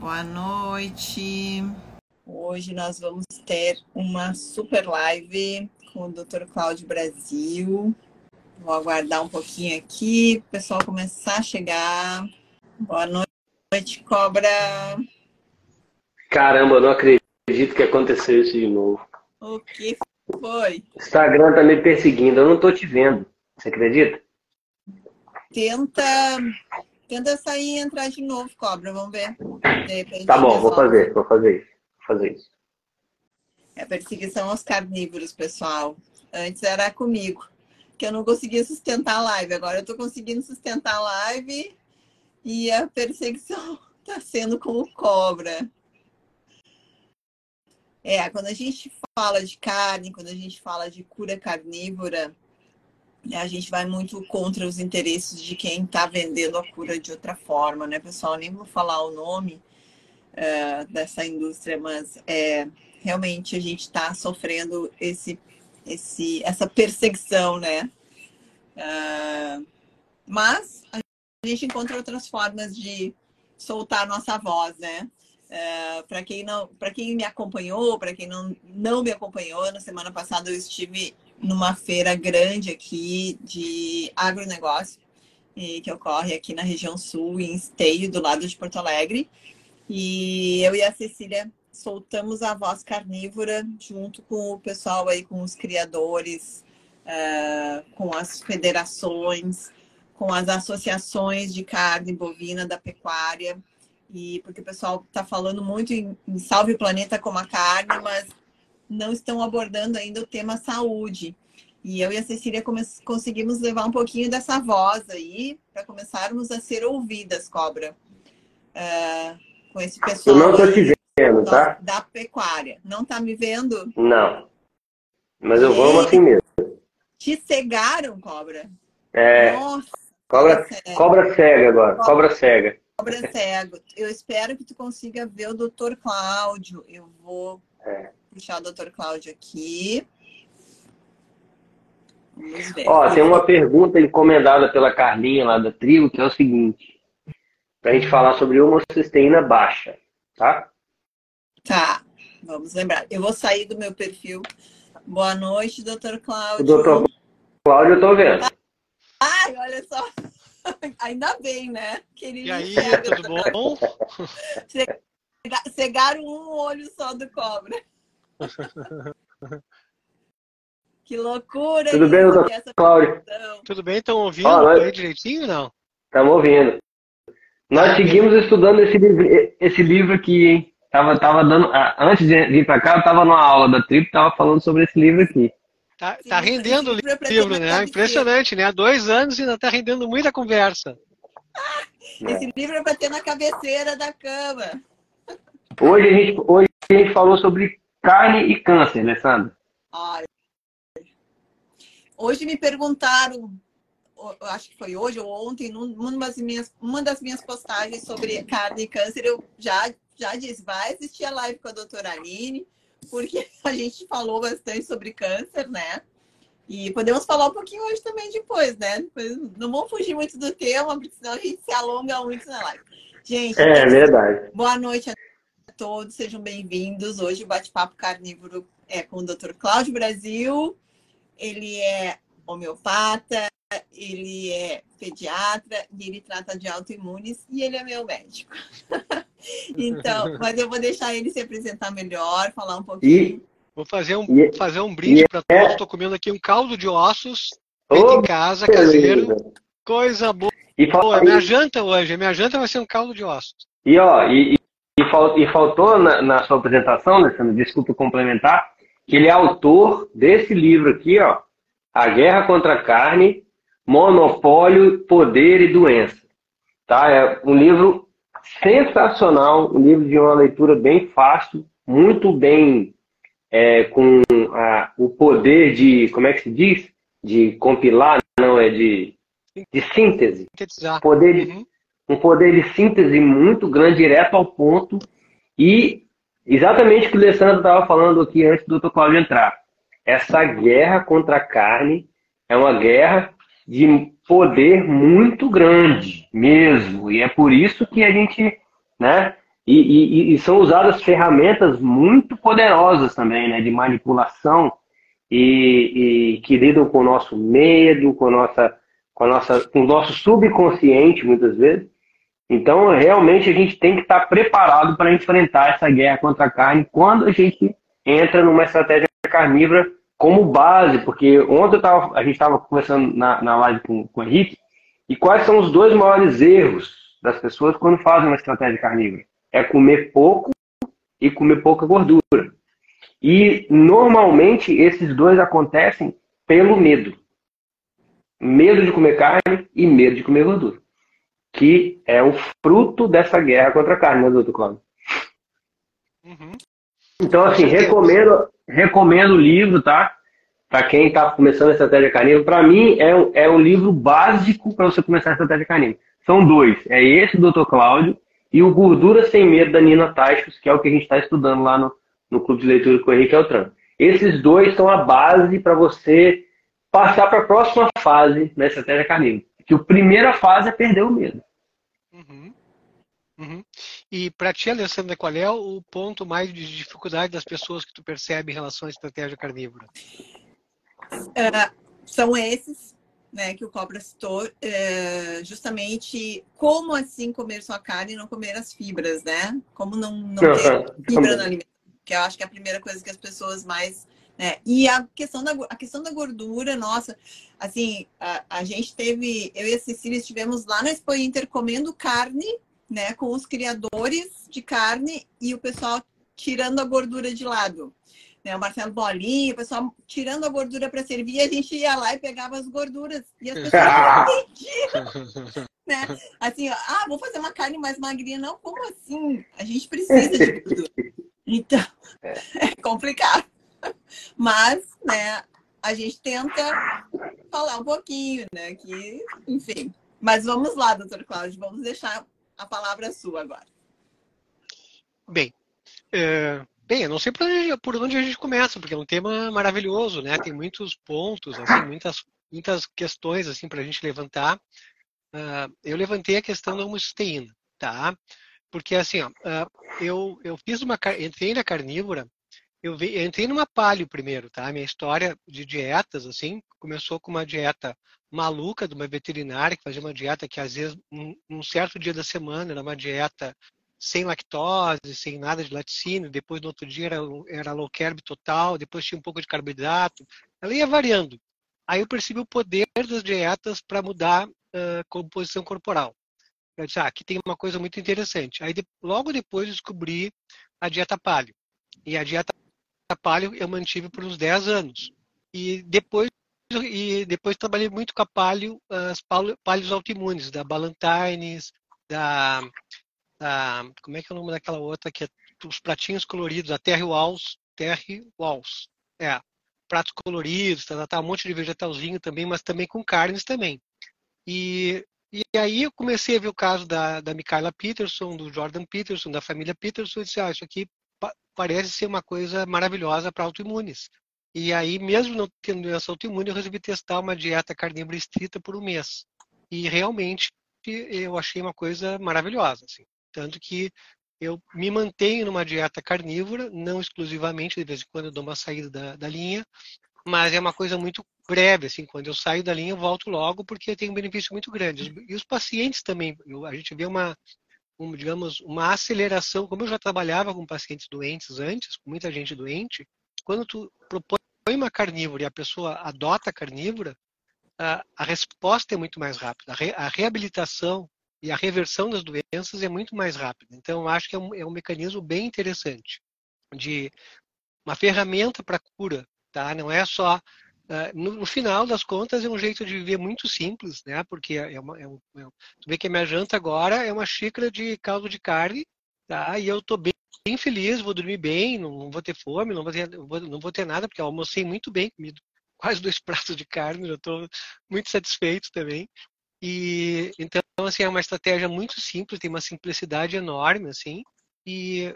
Boa noite. Hoje nós vamos ter uma super live com o Dr. Cláudio Brasil. Vou aguardar um pouquinho aqui, o pessoal começar a chegar. Boa noite, Cobra. Caramba, não acredito que aconteceu isso de novo. O que foi? O Instagram tá me perseguindo, eu não tô te vendo. Você acredita? Tenta Tenta sair e entrar de novo, cobra, vamos ver. tá bom, vou fazer, vou fazer isso. Vou fazer isso. É perseguição aos carnívoros, pessoal. Antes era comigo, que eu não conseguia sustentar a live. Agora eu tô conseguindo sustentar a live e a perseguição tá sendo como cobra. É, quando a gente fala de carne, quando a gente fala de cura carnívora, a gente vai muito contra os interesses de quem está vendendo a cura de outra forma, né, pessoal? Nem vou falar o nome uh, dessa indústria, mas é, realmente a gente está sofrendo esse, esse, essa perseguição, né? Uh, mas a gente encontra outras formas de soltar nossa voz, né? Uh, para quem não, para quem me acompanhou, para quem não, não me acompanhou, na semana passada eu estive numa feira grande aqui de agronegócio, que ocorre aqui na região sul, em Esteio, do lado de Porto Alegre. E eu e a Cecília soltamos a voz carnívora junto com o pessoal aí, com os criadores, uh, com as federações, com as associações de carne bovina da pecuária. E porque o pessoal está falando muito em, em salve o planeta como a carne, mas não estão abordando ainda o tema saúde. E eu e a Cecília conseguimos levar um pouquinho dessa voz aí para começarmos a ser ouvidas, Cobra. Uh, com esse pessoal. Eu não estou te vendo, tá? Da pecuária. Não está me vendo? Não. Mas eu vou assim mesmo. Te cegaram, Cobra? É. Nossa. Cobra, cobra cega agora. Cobra, cobra cega. Cobra cego. Eu espero que tu consiga ver o doutor Cláudio. Eu vou é puxar o doutor Cláudio aqui. Vamos ver. Ó, tem uma pergunta encomendada pela Carlinha lá da tribo, que é o seguinte. Pra gente falar sobre homocisteína baixa, tá? Tá, vamos lembrar. Eu vou sair do meu perfil. Boa noite, doutor Cláudio. Doutor Cláudio eu tô vendo. Ai, olha só. Ainda bem, né? Querido e aí, tudo bom? Cegaram um olho só do cobra. que loucura! Tudo bem, doutor Cláudio? Tudo bem? Estão ouvindo nós... aí direitinho não? Estamos ouvindo. Nós seguimos estudando esse livro, esse livro aqui, hein? Tava, tava dando, ah, antes de vir para cá, eu estava numa aula da Trip, estava falando sobre esse livro aqui. Tá, tá rendendo o livro, livro né? Impressionante, né? Há dois anos e ainda está rendendo muita conversa. Esse é. livro é para ter na cabeceira da cama. Hoje a gente, hoje a gente falou sobre Carne e câncer, Alessandra. Ai. Hoje me perguntaram, acho que foi hoje ou ontem, numa das minhas, uma das minhas postagens sobre carne e câncer, eu já, já disse, vai assistir a live com a doutora Aline, porque a gente falou bastante sobre câncer, né? E podemos falar um pouquinho hoje também depois, né? Depois, não vamos fugir muito do tema, porque senão a gente se alonga muito na live. Gente, é verdade. Boa noite a todos, sejam bem-vindos. Hoje o bate-papo carnívoro é com o Dr. Cláudio Brasil. Ele é homeopata, ele é pediatra e ele trata de autoimunes e ele é meu médico. então, mas eu vou deixar ele se apresentar melhor, falar um pouquinho. E, vou fazer um, e, fazer um brinde para é... todos. Estou comendo aqui um caldo de ossos feito oh, em casa, caseiro. Coisa boa. E fala, é minha janta hoje. Minha janta vai ser um caldo de ossos. E ó, e, e, fal, e faltou na, na, sua apresentação, Alessandro, desculpa complementar, que ele é autor desse livro aqui, ó, A Guerra contra a Carne, Monopólio, Poder e Doença. Tá? É um livro sensacional, um livro de uma leitura bem fácil, muito bem é, com a, o poder de, como é que se diz? De compilar, não, é de, de síntese. Poder de, uhum um poder de síntese muito grande, direto ao ponto, e exatamente o que o Alessandro estava falando aqui antes do Dr. Cláudio entrar. Essa guerra contra a carne é uma guerra de poder muito grande mesmo. E é por isso que a gente né, E, e, e, são usadas ferramentas muito poderosas também, né, de manipulação e, e, que lidam com o nosso medo, com, nossa, com, nossa, com o nosso subconsciente, muitas vezes. Então, realmente, a gente tem que estar preparado para enfrentar essa guerra contra a carne quando a gente entra numa estratégia carnívora como base, porque ontem tava, a gente estava conversando na, na live com, com o Henrique, e quais são os dois maiores erros das pessoas quando fazem uma estratégia carnívora? É comer pouco e comer pouca gordura. E normalmente esses dois acontecem pelo medo. Medo de comer carne e medo de comer gordura. Que é o fruto dessa guerra contra a carne, né, doutor Cláudio? Uhum. Então, assim, recomendo, recomendo o livro, tá? Para quem está começando a estratégia carnívora. Para mim, é um, é um livro básico para você começar a estratégia carnívora. São dois. É esse do Dr. Cláudio e o Gordura Sem Medo da Nina Tachos, que é o que a gente está estudando lá no, no Clube de Leitura com o Henrique Altran. Esses dois são a base para você passar para a próxima fase na estratégia carnívora. Que a primeira fase é perder o medo. Uhum. Uhum. E para ti, Alessandra, qual é o ponto mais de dificuldade das pessoas que tu percebe em relação à estratégia carnívora? Uh, são esses né, que o Cobra citou, uh, justamente como assim comer só carne e não comer as fibras, né? Como não, não ter fibra no alimento que eu acho que é a primeira coisa que as pessoas mais. Né? E a questão, da, a questão da gordura, nossa, assim, a, a gente teve, eu e a Cecília estivemos lá na Expo Inter comendo carne, né, com os criadores de carne e o pessoal tirando a gordura de lado. Né, o Marcelo Bolinho, o pessoal tirando a gordura para servir, a gente ia lá e pegava as gorduras. E as pessoas não né? Assim, ó, ah, vou fazer uma carne mais magrinha. Não, como assim? A gente precisa de gordura. Então, é, é complicado. Mas, né, a gente tenta falar um pouquinho, né? Que, enfim. Mas vamos lá, doutor Cláudio, vamos deixar a palavra sua agora. Bem, é, bem, eu não sei por onde, por onde, a gente começa, porque é um tema maravilhoso, né? Tem muitos pontos, assim, muitas, muitas questões assim para a gente levantar. Uh, eu levantei a questão da homocisteína, tá? Porque assim, ó, ah, eu, eu fiz uma. Entrei na carnívora, eu, vi, eu entrei numa palio primeiro, tá? Minha história de dietas, assim, começou com uma dieta maluca de uma veterinária que fazia uma dieta que às vezes, um, um certo dia da semana, era uma dieta sem lactose, sem nada de laticínio, depois no outro dia era, era low carb total, depois tinha um pouco de carboidrato, ela ia variando. Aí eu percebi o poder das dietas para mudar a composição corporal. Eu disse, ah, aqui tem uma coisa muito interessante. Aí logo depois descobri a dieta paleo. E a dieta paleo eu mantive por uns 10 anos. E depois e depois trabalhei muito com a paleo, as paleos autoimunes, da Ballantines, da, da, como é que é o nome daquela outra que é os pratinhos coloridos, a Terry Walls, Terry Walls. É, pratos coloridos, tá, tá, tá, um monte de vegetalzinho também, mas também com carnes também. E e aí eu comecei a ver o caso da, da Michaela Peterson, do Jordan Peterson, da família Peterson, e disse, ah, isso aqui parece ser uma coisa maravilhosa para autoimunes. E aí, mesmo não tendo doença autoimune, eu resolvi testar uma dieta carnívora estrita por um mês. E realmente eu achei uma coisa maravilhosa. Assim. Tanto que eu me mantenho numa dieta carnívora, não exclusivamente, de vez em quando eu dou uma saída da, da linha, mas é uma coisa muito breve, assim, quando eu saio da linha eu volto logo porque tem um benefício muito grande. E os pacientes também, a gente vê uma, um, digamos, uma aceleração, como eu já trabalhava com pacientes doentes antes, com muita gente doente, quando tu propõe uma carnívora e a pessoa adota a carnívora, a, a resposta é muito mais rápida, a, re, a, reabilitação e a reversão das doenças é muito mais rápida. Então, acho que é um, é um mecanismo bem interessante de uma ferramenta para cura, tá? Não é só no, no, final das contas, é um jeito de viver muito simples, né? Porque é uma, é um, é um, tu vê que a minha janta agora é uma xícara de caldo de carne, tá? E eu tô bem, bem feliz, vou dormir bem, não, não, vou ter fome, não vou ter, não vou ter nada, porque eu almocei muito bem, comido quase dois pratos de carne, já estou muito satisfeito também. E então, assim, é uma estratégia muito simples, tem uma simplicidade enorme, assim, e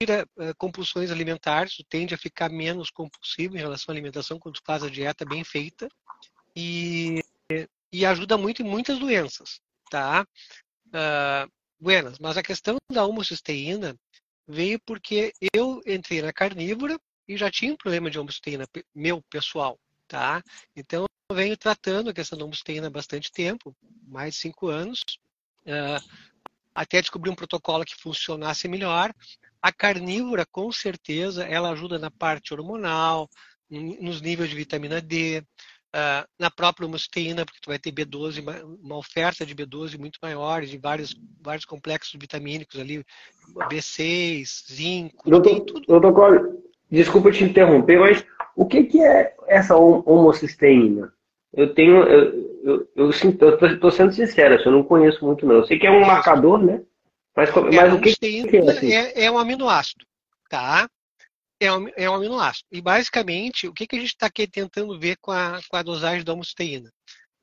tira uh, compulsões alimentares, tu tende a ficar menos compulsivo em relação à alimentação quando tu faz a dieta bem feita e, e ajuda muito em muitas doenças, tá? Uh, buenas. Mas a questão da homocisteína veio porque eu entrei na carnívora e já tinha um problema de homocisteína meu pessoal, tá? Então eu venho tratando a questão da homocisteína há bastante tempo, mais de cinco anos, uh, até descobrir um protocolo que funcionasse melhor. A carnívora, com certeza, ela ajuda na parte hormonal, nos níveis de vitamina D, uh, na própria homocisteína, porque tu vai ter B12, uma oferta de B12 muito maior, de vários, vários complexos vitamínicos ali, B6, zinco, doutor, tudo. Doutor Cole, desculpa te interromper, mas o que, que é essa homocisteína? Eu tenho, eu, eu, eu, estou sendo sincero, eu não conheço muito não. Eu sei que é um marcador, né? Mas, é, mas o que, que é, assim? é, é um aminoácido, tá? é um, é um aminoácido. E basicamente, o que, que a gente está aqui tentando ver com a, com a dosagem da homocisteína?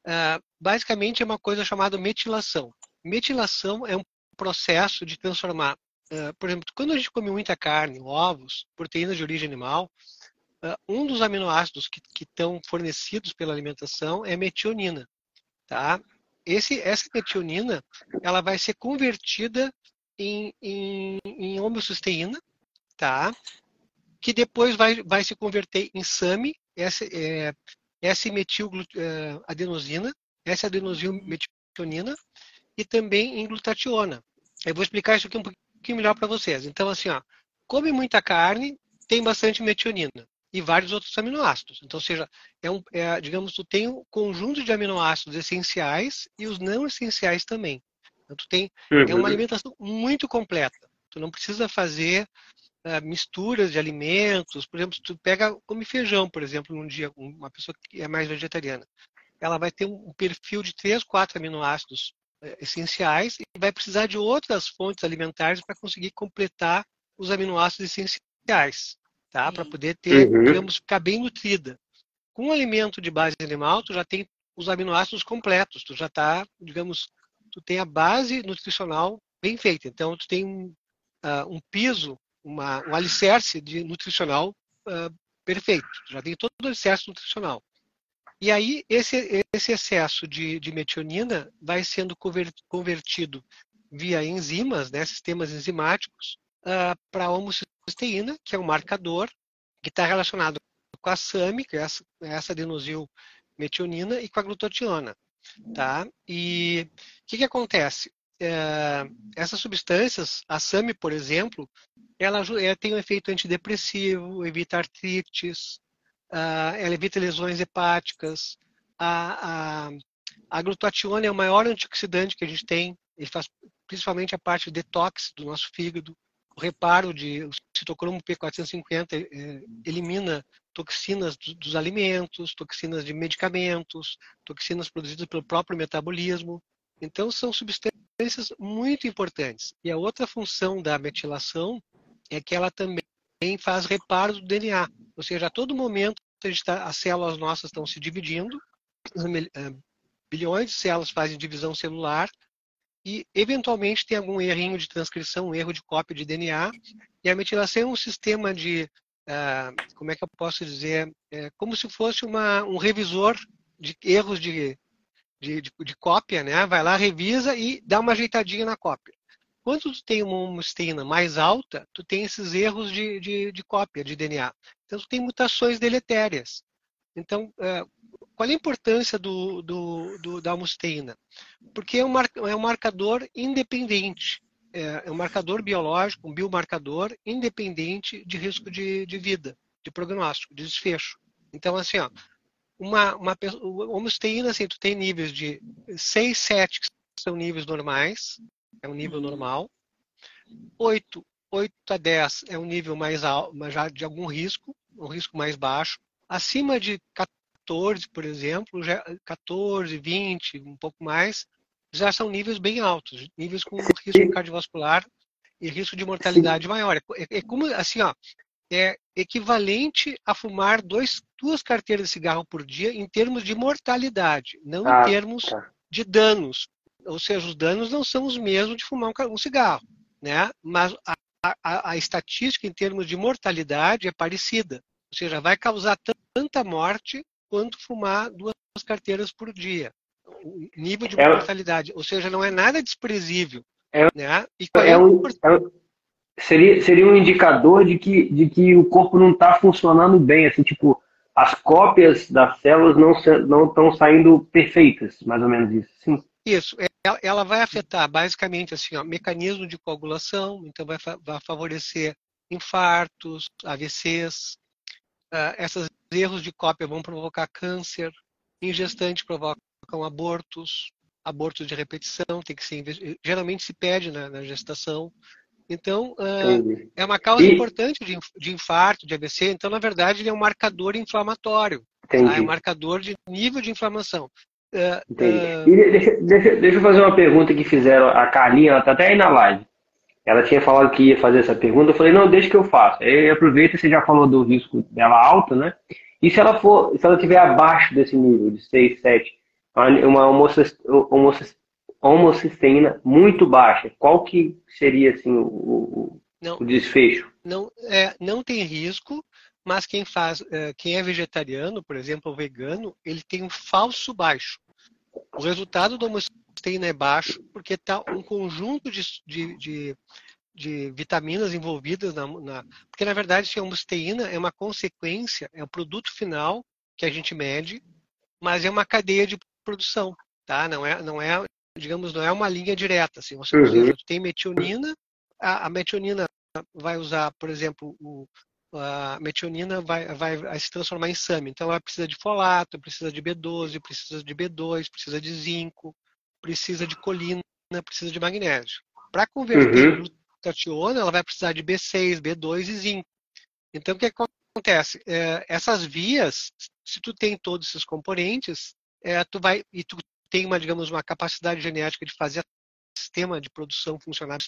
Uh, basicamente é uma coisa chamada metilação. Metilação é um processo de transformar, uh, por exemplo, quando a gente come muita carne, ovos, proteínas de origem animal, uh, um dos aminoácidos que, que estão fornecidos pela alimentação é metionina. Tá? Esse, essa metionina ela vai ser convertida em, em, em tá? que depois vai, vai se converter em SAMI, essa, é, S-metil-adenosina, é, S-adenosilmetionina, e também em glutationa. Eu vou explicar isso aqui um pouquinho melhor para vocês. Então, assim, ó, come muita carne, tem bastante metionina e vários outros aminoácidos. Então, seja, é um, é, digamos, tu tem um conjunto de aminoácidos essenciais e os não essenciais também. Então, tu tem, uhum. é uma uhum. alimentação muito completa. Tu não precisa fazer uh, misturas de alimentos. Por exemplo, se tu pega, come feijão, por exemplo, num dia, uma pessoa que é mais vegetariana, ela vai ter um perfil de três, quatro aminoácidos uh, essenciais e vai precisar de outras fontes alimentares para conseguir completar os aminoácidos essenciais, tá? Para poder ter, uhum. digamos, ficar bem nutrida. Com um alimento de base animal, tu já tem os aminoácidos completos, tu já está, digamos, tu tem a base nutricional bem feita. Então, tu tem um, uh, um piso uma, um alicerce de nutricional uh, perfeito. Já tem todo o alicerce nutricional. E aí, esse, esse excesso de, de metionina vai sendo convertido via enzimas, né, sistemas enzimáticos, uh, para a homocisteína, que é um marcador que está relacionado com a SAMI, que é essa, essa adenosil metionina, e com a glutationa. Tá? E o que, que acontece? É, essas substâncias, a SAMI, por exemplo, ela, ela tem um efeito antidepressivo, evita artrites, uh, ela evita lesões hepáticas. A, a, a glutationa é o maior antioxidante que a gente tem, ele faz principalmente a parte de detox do nosso fígado. O reparo de o citocromo P450 eh, elimina toxinas do, dos alimentos, toxinas de medicamentos, toxinas produzidas pelo próprio metabolismo. Então, são substâncias muito importantes. E a outra função da metilação é que ela também faz reparo do DNA. Ou seja, a todo momento tá, as células nossas estão se dividindo, eh, bilhões de células fazem divisão celular e eventualmente tem algum errinho de transcrição, um erro de cópia de DNA. E a metilação é um sistema de, uh, como é que eu posso dizer, é como se fosse uma, um revisor de erros de, de, de, de cópia, né? Vai lá, revisa e dá uma ajeitadinha na cópia. Quando tu tem uma homocisteína mais alta, tu tem esses erros de, de, de cópia de DNA. Então, tu tem mutações deletérias. Então, é, qual é a importância do, do, do, da homocisteína? Porque é um, mar, é um marcador independente. É, é, um marcador biológico, um biomarcador independente de risco de, de vida, de prognóstico, de desfecho. Então, assim, ó, uma, uma homocisteína, assim, tu tem níveis de 6, 7 que são níveis normais, é um nível uhum. normal. 8, 8 a 10 é um nível mais alto, mas já de algum risco, um risco mais baixo. Acima de 14, por exemplo, já, 14, 20, um pouco mais, já são níveis bem altos, níveis com risco cardiovascular e risco de mortalidade maior. É, é como assim, ó, é equivalente a fumar dois, duas carteiras de cigarro por dia em termos de mortalidade, não ah, em termos tá. de danos ou seja, os danos não são os mesmos de fumar um cigarro, né? Mas a, a, a estatística em termos de mortalidade é parecida, ou seja, vai causar tanta morte quanto fumar duas carteiras por dia. O nível de é. mortalidade, ou seja, não é nada desprezível. É, né? E qual é, é, seria, seria um indicador de que, de que o corpo não está funcionando bem, assim, tipo, as cópias das células não não estão saindo perfeitas, mais ou menos isso. Sim. Isso, ela vai afetar basicamente assim, ó, mecanismo de coagulação, então vai, vai favorecer infartos, AVCs, uh, ah, esses erros de cópia vão provocar câncer, em gestante provocam abortos, abortos de repetição, tem que ser geralmente se pede na, na gestação. Então, uh, é uma causa e... importante de, de, infarto, de AVC. Então, na verdade, ele é um marcador inflamatório. Tá? É um marcador de nível de inflamação. Uh, Entendi. Uh... Deixa, deixa, deixa, eu fazer uma pergunta que fizeram. A Carlinha, ela está até aí na live. Ela tinha falado que ia fazer essa pergunta. Eu falei, não, deixa que eu faça. Aí aproveita, você já falou do risco dela alto, né? E se ela for, se ela estiver abaixo desse nível, de 6, 7, uma homocisteína muito baixa, qual que seria assim, o, não, o desfecho? Não, é, não tem risco, mas quem faz, é, quem é vegetariano, por exemplo, ou vegano, ele tem um falso baixo. O resultado da homocisteína é baixo porque está um conjunto de, de, de, de, vitaminas envolvidas na, na, porque na verdade a homocisteína é uma consequência, é o produto final que a gente mede, mas é uma cadeia de produção, tá? Não é, não é, digamos, não é uma linha direta. Assim, você uhum. tem metionina, a, a, metionina vai usar, por exemplo, o, a metionina vai, vai, vai, se transformar em SAMI. Então, ela precisa de folato, precisa de B12, precisa de B2, precisa de zinco, precisa de colina, precisa de magnésio. Para converter uhum. glutationa, ela vai precisar de B6, B2 e zinco. Então, o que acontece? É, essas vias, se tu tem todos esses componentes, é, tu vai e tu tem uma, digamos, uma capacidade genética de fazer sistema de produção funcionar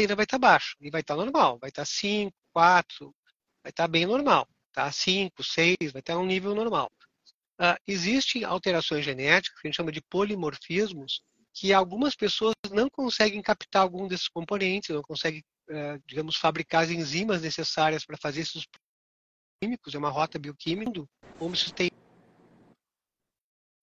ainda vai estar baixo e vai estar normal, vai estar 5, 4, vai estar bem normal, tá? 5, 6, vai estar um nível normal. Uh, existem alterações genéticas que a gente chama de polimorfismos que algumas pessoas não conseguem captar algum desses componentes, não conseguem, uh, digamos, fabricar as enzimas necessárias para fazer esses químicos, é uma rota bioquímica, como se tem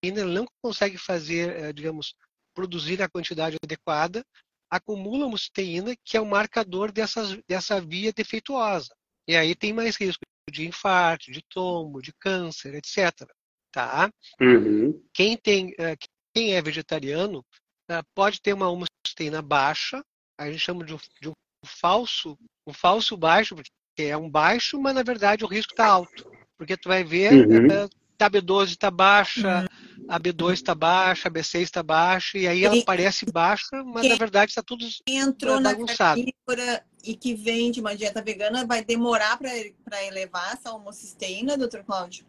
ainda não consegue fazer, eh, digamos, produzir a quantidade adequada, acumula musteína, que é o marcador dessas, dessa via defeituosa. E aí tem mais risco de infarto, de tombo, de câncer, etc. Tá? Uhum. Quem, tem, eh, quem é vegetariano eh, pode ter uma homocysteína baixa, a gente chama de um, de um falso, um falso baixo, porque é um baixo, mas na verdade o risco está alto. Porque tu vai ver, uhum. a B12 está baixa, uhum a B2 está baixa, a B6 está baixa, e aí ela e, parece baixa, mas na verdade está tudo entrou bagunçado. na e que vem de uma dieta vegana, vai demorar para elevar essa homocisteína, doutor Cláudio?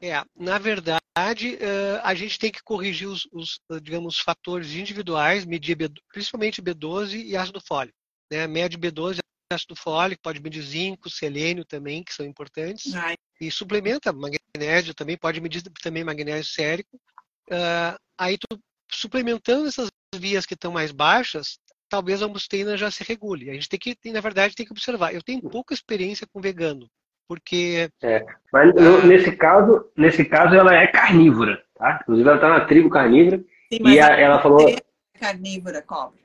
É, na verdade, a gente tem que corrigir os, os digamos, fatores individuais, medir B, principalmente B12 e ácido fólico. Né? Mede B12 ácido fólico, pode medir zinco, selênio também, que são importantes. Ai. E suplementa magnésio também, pode medir também magnésio sérico. Uh, aí tu suplementando essas vias que estão mais baixas, talvez a musteína já se regule. A gente tem que, na verdade, tem que observar. Eu tenho pouca experiência com vegano, porque. É, mas uh, nesse caso, nesse caso ela é carnívora, tá? Inclusive ela está na tribo carnívora. Sim, e a, ela falou. É carnívora, cobra.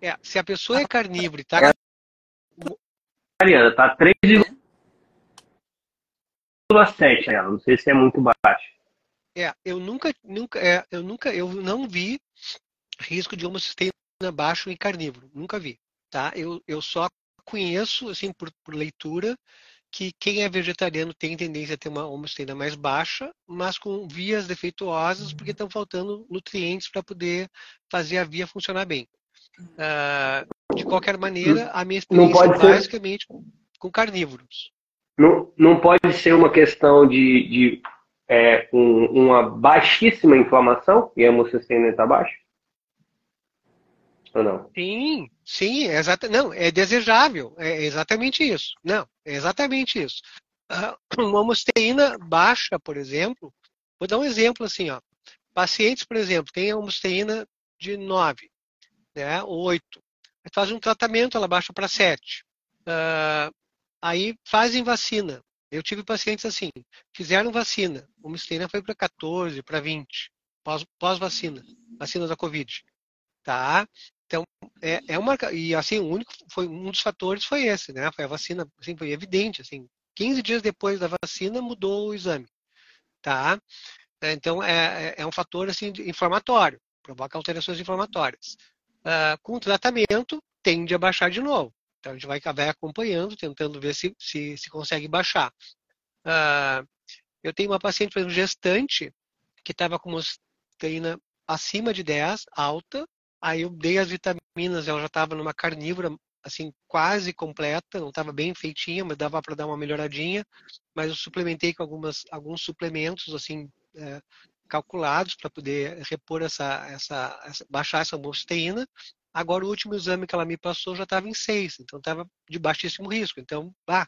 É, se a pessoa é carnívora e tá. Mariana, tá 3,7 ela. Não sei se é muito baixo. É, eu nunca, nunca, é, eu nunca, eu não vi risco de homocisteína baixo em carnívoro. Nunca vi, tá? Eu, eu só conheço, assim, por, por leitura, que quem é vegetariano tem tendência a ter uma homocisteína mais baixa, mas com vias defeituosas, porque estão faltando nutrientes para poder fazer a via funcionar bem. Uh, de qualquer maneira, a minha experiência é basicamente com, com carnívoros. Não, não pode ser uma questão de, de é, um, uma baixíssima inflamação e a hemocistina está baixa? Ou não? Sim, sim, é exata, não, é desejável, é exatamente isso. Não, é exatamente isso. Uh, uma homosteína baixa, por exemplo, vou dar um exemplo assim, ó. Pacientes, por exemplo, têm homosteína de 9 né, 8. Aí faz um tratamento, ela baixa para 7. Uh, aí fazem vacina. Eu tive pacientes assim, fizeram vacina, o misteína foi para 14, para 20. pós-vacina, pós vacina da Covid, tá? Então, é, é uma e assim o único foi um dos fatores foi esse, né? Foi a vacina, assim, foi evidente, assim, 15 dias depois da vacina mudou o exame, tá? Então é, é, é um fator assim inflamatório, provoca alterações inflamatórias. Uh, com o tratamento tende a baixar de novo. Então a gente vai, vai acompanhando, tentando ver se, se, se consegue baixar. Uh, eu tenho uma paciente, por exemplo, gestante, que estava com uma proteína acima de 10, alta. Aí eu dei as vitaminas, ela já estava numa carnívora assim quase completa, não estava bem feitinha, mas dava para dar uma melhoradinha. Mas eu suplementei com algumas, alguns suplementos assim é, calculados para poder repor essa, essa, essa, baixar essa homosteína. Agora o último exame que ela me passou já estava em 6, então estava de baixíssimo risco. Então, bah,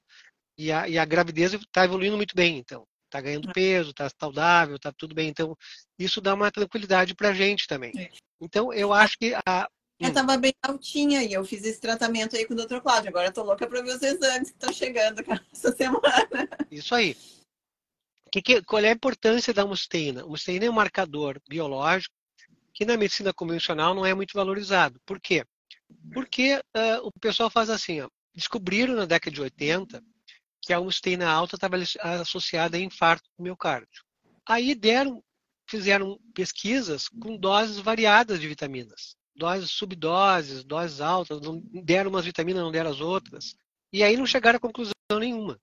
e a, e a gravidez está evoluindo muito bem, então está ganhando peso, está saudável, está tudo bem. Então, isso dá uma tranquilidade para a gente também. É. Então, eu acho que a. Eu estava hum. bem altinha e eu fiz esse tratamento aí com o Dr. Cláudio. Agora estou louca para ver os exames que estão chegando essa semana. Isso aí. Que, que, qual é a importância da musteína? A musteína é um marcador biológico que na medicina convencional não é muito valorizado. Por quê? Porque uh, o pessoal faz assim, ó, descobriram na década de 80 que a homosteína alta estava associada a infarto do miocárdio. Aí deram, fizeram pesquisas com doses variadas de vitaminas, doses subdoses, doses altas, deram umas vitaminas, não deram as outras, e aí não chegaram a conclusão nenhuma.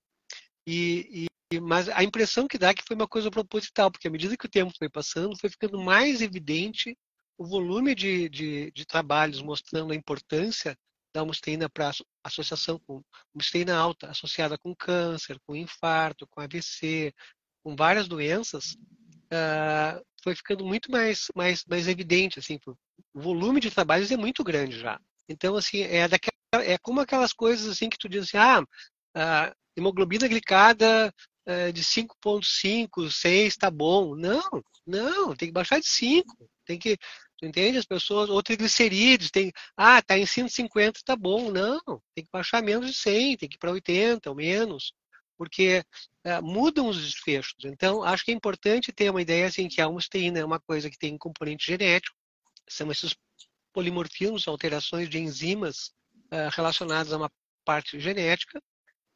E, mas a impressão que dá é que foi uma coisa proposital, porque à medida que o tempo foi passando, foi ficando mais evidente o volume de, de, de trabalhos mostrando a importância da musteína para associação com musteína alta, associada com câncer, com infarto, com AVC, com várias doenças, uh, foi ficando muito mais, mais, mais evidente, assim, o volume de trabalhos é muito grande já. Então, assim, é, daquela, é como aquelas coisas assim que tu diz assim, ah, uh, hemoglobina glicada uh, de 5.5, 6, tá bom. Não, não, tem que baixar de 5. Tem que entende? As pessoas, ou triglicerídeos, tem, ah, tá em 150, tá bom. Não, tem que baixar menos de 100, tem que ir para 80 ou menos, porque é, mudam os desfechos. Então, acho que é importante ter uma ideia assim que a homosteína é uma coisa que tem um componente genético, são esses polimorfismos, alterações de enzimas uh, relacionadas a uma parte genética.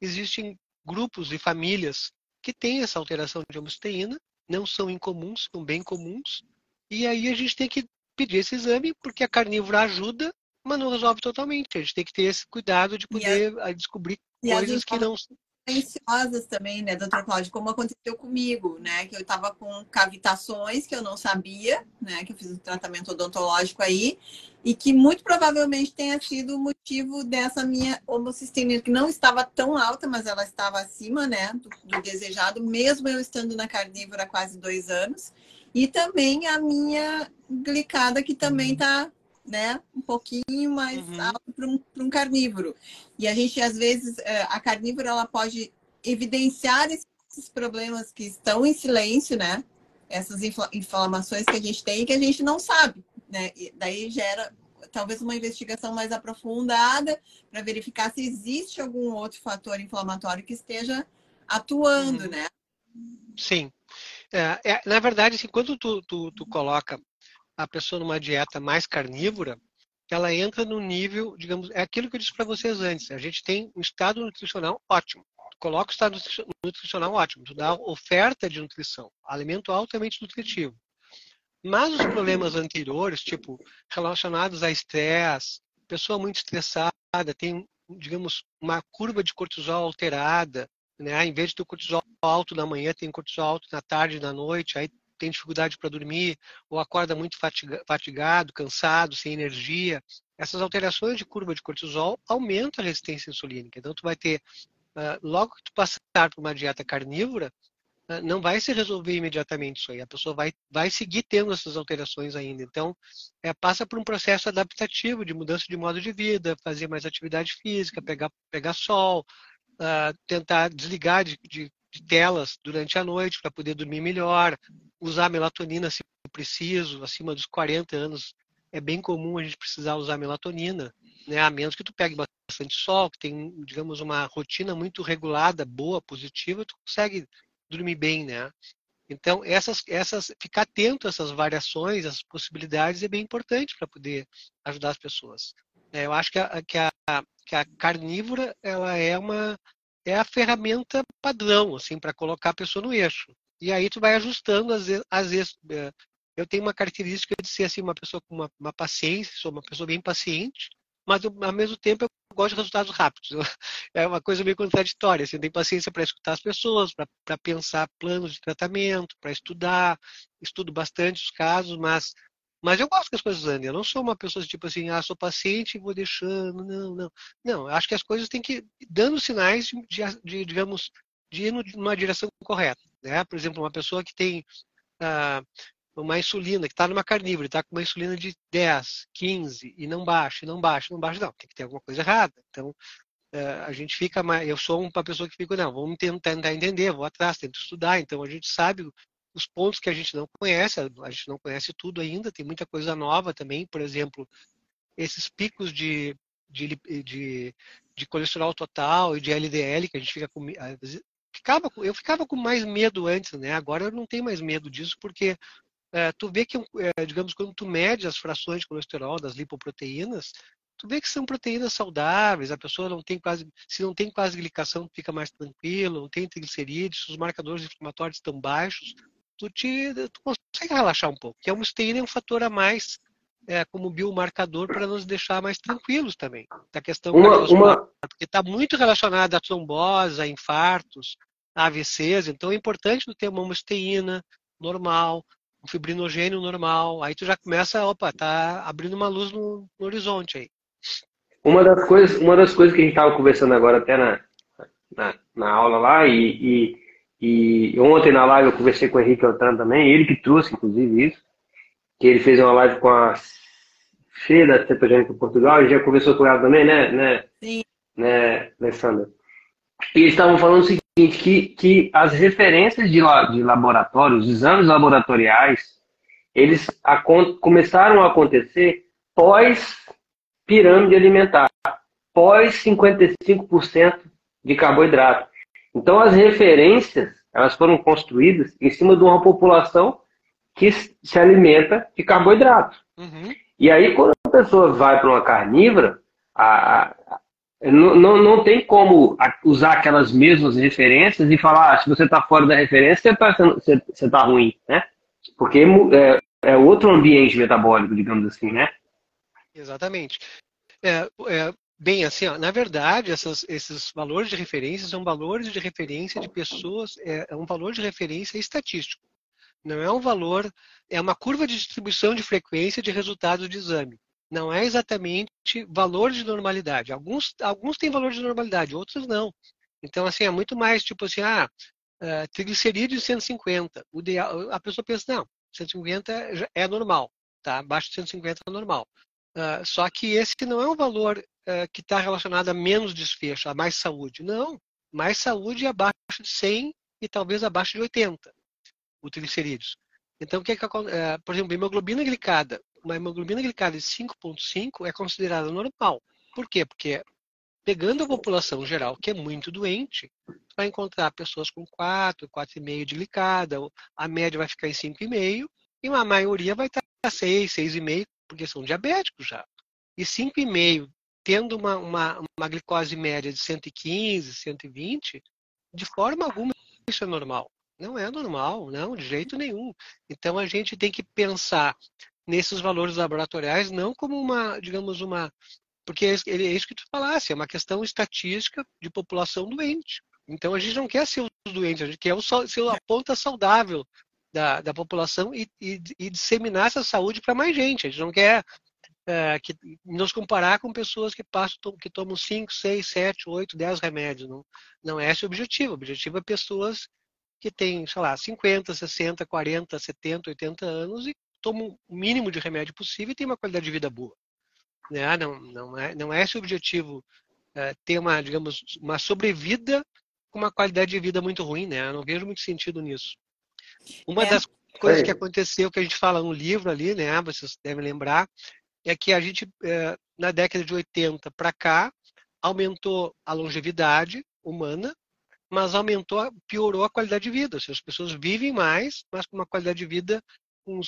Existem grupos e famílias que têm essa alteração de homosteína, não são incomuns, são bem comuns, e aí a gente tem que pedir esse exame, porque a carnívora ajuda, mas não resolve totalmente. A gente tem que ter esse cuidado de poder a... descobrir e coisas que não silenciosas também, né, doutor Cláudio, como aconteceu comigo, né, que eu estava com cavitações que eu não sabia, né, que eu fiz um tratamento odontológico aí, e que muito provavelmente tenha sido o motivo dessa minha homocisteína, que não estava tão alta, mas ela estava acima, né, do, do desejado, mesmo eu estando na carnívora há quase dois anos, e também a minha glicada, que também está uhum. Né, um pouquinho mais uhum. alto para um, um, carnívoro. E a gente, às vezes, é, a carnívora ela pode evidenciar esses problemas que estão em silêncio, né? Essas inflamações que a gente tem e que a gente não sabe, né? E daí gera talvez uma investigação mais aprofundada para verificar se existe algum outro fator inflamatório que esteja atuando, uhum. né? Sim. É, é, na verdade, assim, quando tu, tu, tu coloca a pessoa numa dieta mais carnívora, ela entra no nível, digamos, é aquilo que eu disse para vocês antes. A gente tem um estado nutricional ótimo. Tu coloca o estado nutricional ótimo, tu dá oferta de nutrição, alimento altamente nutritivo. Mas os problemas anteriores, tipo, relacionados a estresse, pessoa muito estressada, tem, digamos, uma curva de cortisol alterada, né? Em vez de ter cortisol alto na manhã, tem cortisol alto na tarde, na noite, aí tem dificuldade para dormir, ou acorda muito fatigado, cansado, sem energia. Essas alterações de curva de cortisol aumentam a resistência insulínica. Então, tu vai ter, uh, logo que tu passar por uma dieta carnívora, uh, não vai se resolver imediatamente isso aí. A pessoa vai, vai seguir tendo essas alterações ainda. Então, é, passa por um processo adaptativo de mudança de modo de vida, fazer mais atividade física, pegar, pegar sol, uh, tentar desligar de, de, de, telas durante a noite para poder dormir melhor, usar melatonina se preciso, acima dos 40 anos é bem comum a gente precisar usar melatonina, né? A menos que tu pegue bastante sol, que tem, digamos, uma rotina muito regulada, boa, positiva, tu consegue dormir bem, né? Então, essas, essas, ficar atento a essas variações, essas possibilidades é bem importante para poder ajudar as pessoas. É, eu acho que a, que, a, que a carnívora ela é uma é a ferramenta padrão assim para colocar a pessoa no eixo. E aí tu vai ajustando às vezes, às vezes é, eu tenho uma característica de ser assim uma pessoa com uma, uma paciência, sou uma pessoa bem paciente, mas eu, ao mesmo tempo eu gosto de resultados rápidos. É uma coisa meio contraditória. Assim, eu tenho paciência para escutar as pessoas, para pensar planos de tratamento, para estudar, estudo bastante os casos, mas mas eu gosto que as coisas andem. Eu não sou uma pessoa tipo assim, ah, sou paciente e vou deixando. Não, não. Não, acho que as coisas têm que ir dando sinais de, de, de digamos, de ir numa direção correta. Né? Por exemplo, uma pessoa que tem ah, uma insulina, que está numa carnívora, está com uma insulina de 10, 15 e não baixa, não baixa, não baixa, não, tem que ter alguma coisa errada. Então, eh, a gente fica mais. Eu sou uma pessoa que fica, não, vamos tentar entender, vou atrás, tento estudar. Então, a gente sabe os pontos que a gente não conhece, a gente não conhece tudo ainda, tem muita coisa nova também, por exemplo, esses picos de, de, de, de colesterol total e de LDL, que a gente fica com. Ficava, eu ficava com mais medo antes, né? Agora eu não tenho mais medo disso, porque é, tu vê que, é, digamos, quando tu mede as frações de colesterol das lipoproteínas, tu vê que são proteínas saudáveis, a pessoa não tem quase, se não tem quase glicação, fica mais tranquilo, não tem triglicerídeos, os marcadores inflamatórios estão baixos, tu, te, tu consegue relaxar um pouco. Que a homosteína é um fator a mais é, como biomarcador para nos deixar mais tranquilos também. Da questão uma, uma... porque está muito relacionada a trombose, a infartos, a AVCs, então é importante ter uma homosteína normal, um fibrinogênio normal. Aí tu já começa, opa, tá abrindo uma luz no, no horizonte aí. Uma das coisas, uma das coisas que a gente estava conversando agora até na, na, na aula lá, e, e, e, ontem na live eu conversei com o Henrique Altano também, ele que trouxe, inclusive, isso, que ele fez uma live com a Fê da Cetogênica Portugal, e já conversou com ela também, né, né, Sim. né Alessandra? E eles estavam falando o seguinte, que, que as referências de, de laboratório, os exames laboratoriais, eles a, começaram a acontecer pós pirâmide alimentar, pós 55% de carboidrato. Então as referências, elas foram construídas em cima de uma população que se alimenta de carboidrato. Uhum. E aí quando a pessoa vai para uma carnívora, a, não, não, não tem como usar aquelas mesmas referências e falar, ah, se você está fora da referência, você está você tá ruim, né? Porque é, é outro ambiente metabólico, digamos assim, né? Exatamente. É, é, bem, assim, ó, na verdade, essas, esses valores de referência são valores de referência de pessoas, é, é um valor de referência estatístico. Não é um valor, é uma curva de distribuição de frequência de resultados de exame não é exatamente valor de normalidade. Alguns, alguns têm valor de normalidade, outros não. Então, assim, é muito mais tipo assim, ah, uh, triglicerídeos 150. O a pessoa pensa, não, 150 é normal, tá? Abaixo de 150 é normal. Uh, só que esse não é um valor uh, que está relacionado a menos desfecho, a mais saúde. Não, mais saúde é abaixo de 100 e talvez abaixo de 80, o triglicerídeos. Então, o que é que acontece? Por exemplo, hemoglobina glicada uma hemoglobina glicada de 5,5 é considerada normal. Por quê? Porque pegando a população geral, que é muito doente, vai encontrar pessoas com 4, 4,5 de glicada, a média vai ficar em 5,5 e uma maioria vai estar 6, 6,5, porque são diabéticos já. E 5,5, tendo uma, uma, uma glicose média de 115, 120, de forma alguma isso é normal. Não é normal, não, de jeito nenhum. Então a gente tem que pensar nesses valores laboratoriais, não como uma, digamos, uma. Porque é, é isso que tu falasse, é uma questão estatística de população doente. Então a gente não quer ser os doentes, a gente quer ser a ponta saudável da, da população e, e, e disseminar essa saúde para mais gente. A gente não quer é, que, nos comparar com pessoas que passam, que tomam 5, 6, 7, 8, 10 remédios. Não, não é esse o objetivo. O objetivo é pessoas que têm, sei lá, 50, 60, 40, 70, 80 anos e tomam o mínimo de remédio possível e tem uma qualidade de vida boa. Né? Não, não, é, não é esse o objetivo, é, ter uma, digamos, uma sobrevida com uma qualidade de vida muito ruim, né? Eu não vejo muito sentido nisso. Uma é. das coisas que aconteceu, que a gente fala no livro ali, né? Vocês devem lembrar, é que a gente, é, na década de 80 para cá, aumentou a longevidade humana, mas aumentou, piorou a qualidade de vida. Seja, as pessoas vivem mais, mas com uma qualidade de vida, com um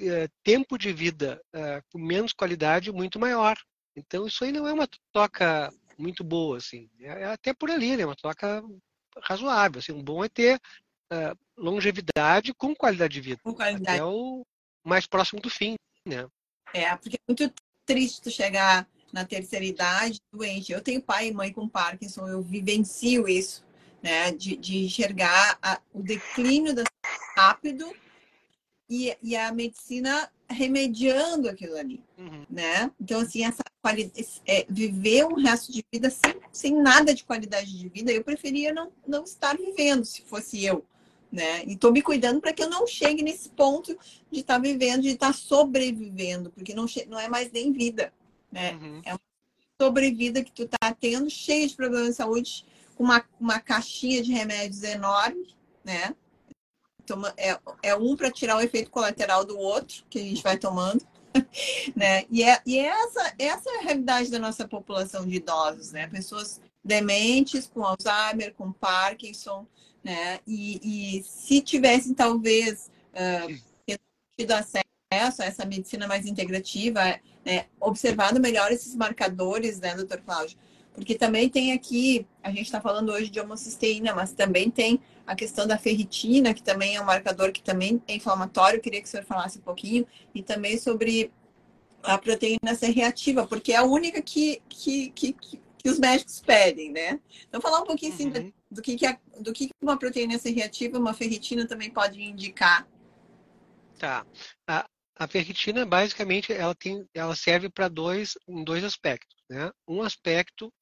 é, tempo de vida é, com menos qualidade muito maior. Então isso aí não é uma toca muito boa, assim. É, é até por ali, né? Uma toca razoável. Assim, um bom é ter uh, longevidade com qualidade de vida. Com qualidade. É o mais próximo do fim, né? É, porque é muito triste tu chegar na terceira idade doente. Eu tenho pai e mãe com Parkinson, eu vivencio isso, né? De, de enxergar a, o declínio da rápido e, e a medicina remediando aquilo ali, uhum. né? Então, assim, essa qualidade, é, viver um resto de vida sem, sem nada de qualidade de vida, eu preferia não, não estar vivendo, se fosse eu, né? E tô me cuidando para que eu não chegue nesse ponto de estar tá vivendo, de estar tá sobrevivendo, porque não, não é mais nem vida, né? Uhum. É uma sobrevida que tu tá tendo, cheia de problemas de saúde, com uma, uma caixinha de remédios enorme, né? Toma, é, é um para tirar o efeito colateral do outro que a gente vai tomando. né? E, é, e é essa, essa é a realidade da nossa população de idosos, né? Pessoas dementes, com Alzheimer, com Parkinson, né? E, e se tivessem talvez uh, tido acesso a essa medicina mais integrativa, né? observado melhor esses marcadores, né, doutor Cláudio? Porque também tem aqui, a gente está falando hoje de homocisteína, mas também tem a questão da ferritina, que também é um marcador que também é inflamatório. Eu queria que o senhor falasse um pouquinho. E também sobre a proteína C reativa, porque é a única que, que, que, que os médicos pedem, né? Então, falar um pouquinho assim, uhum. Do, que, que, a, do que uma proteína C reativa, uma ferritina também pode indicar. Tá. A, a ferritina, basicamente, ela, tem, ela serve para dois, dois aspectos. Né? Um aspecto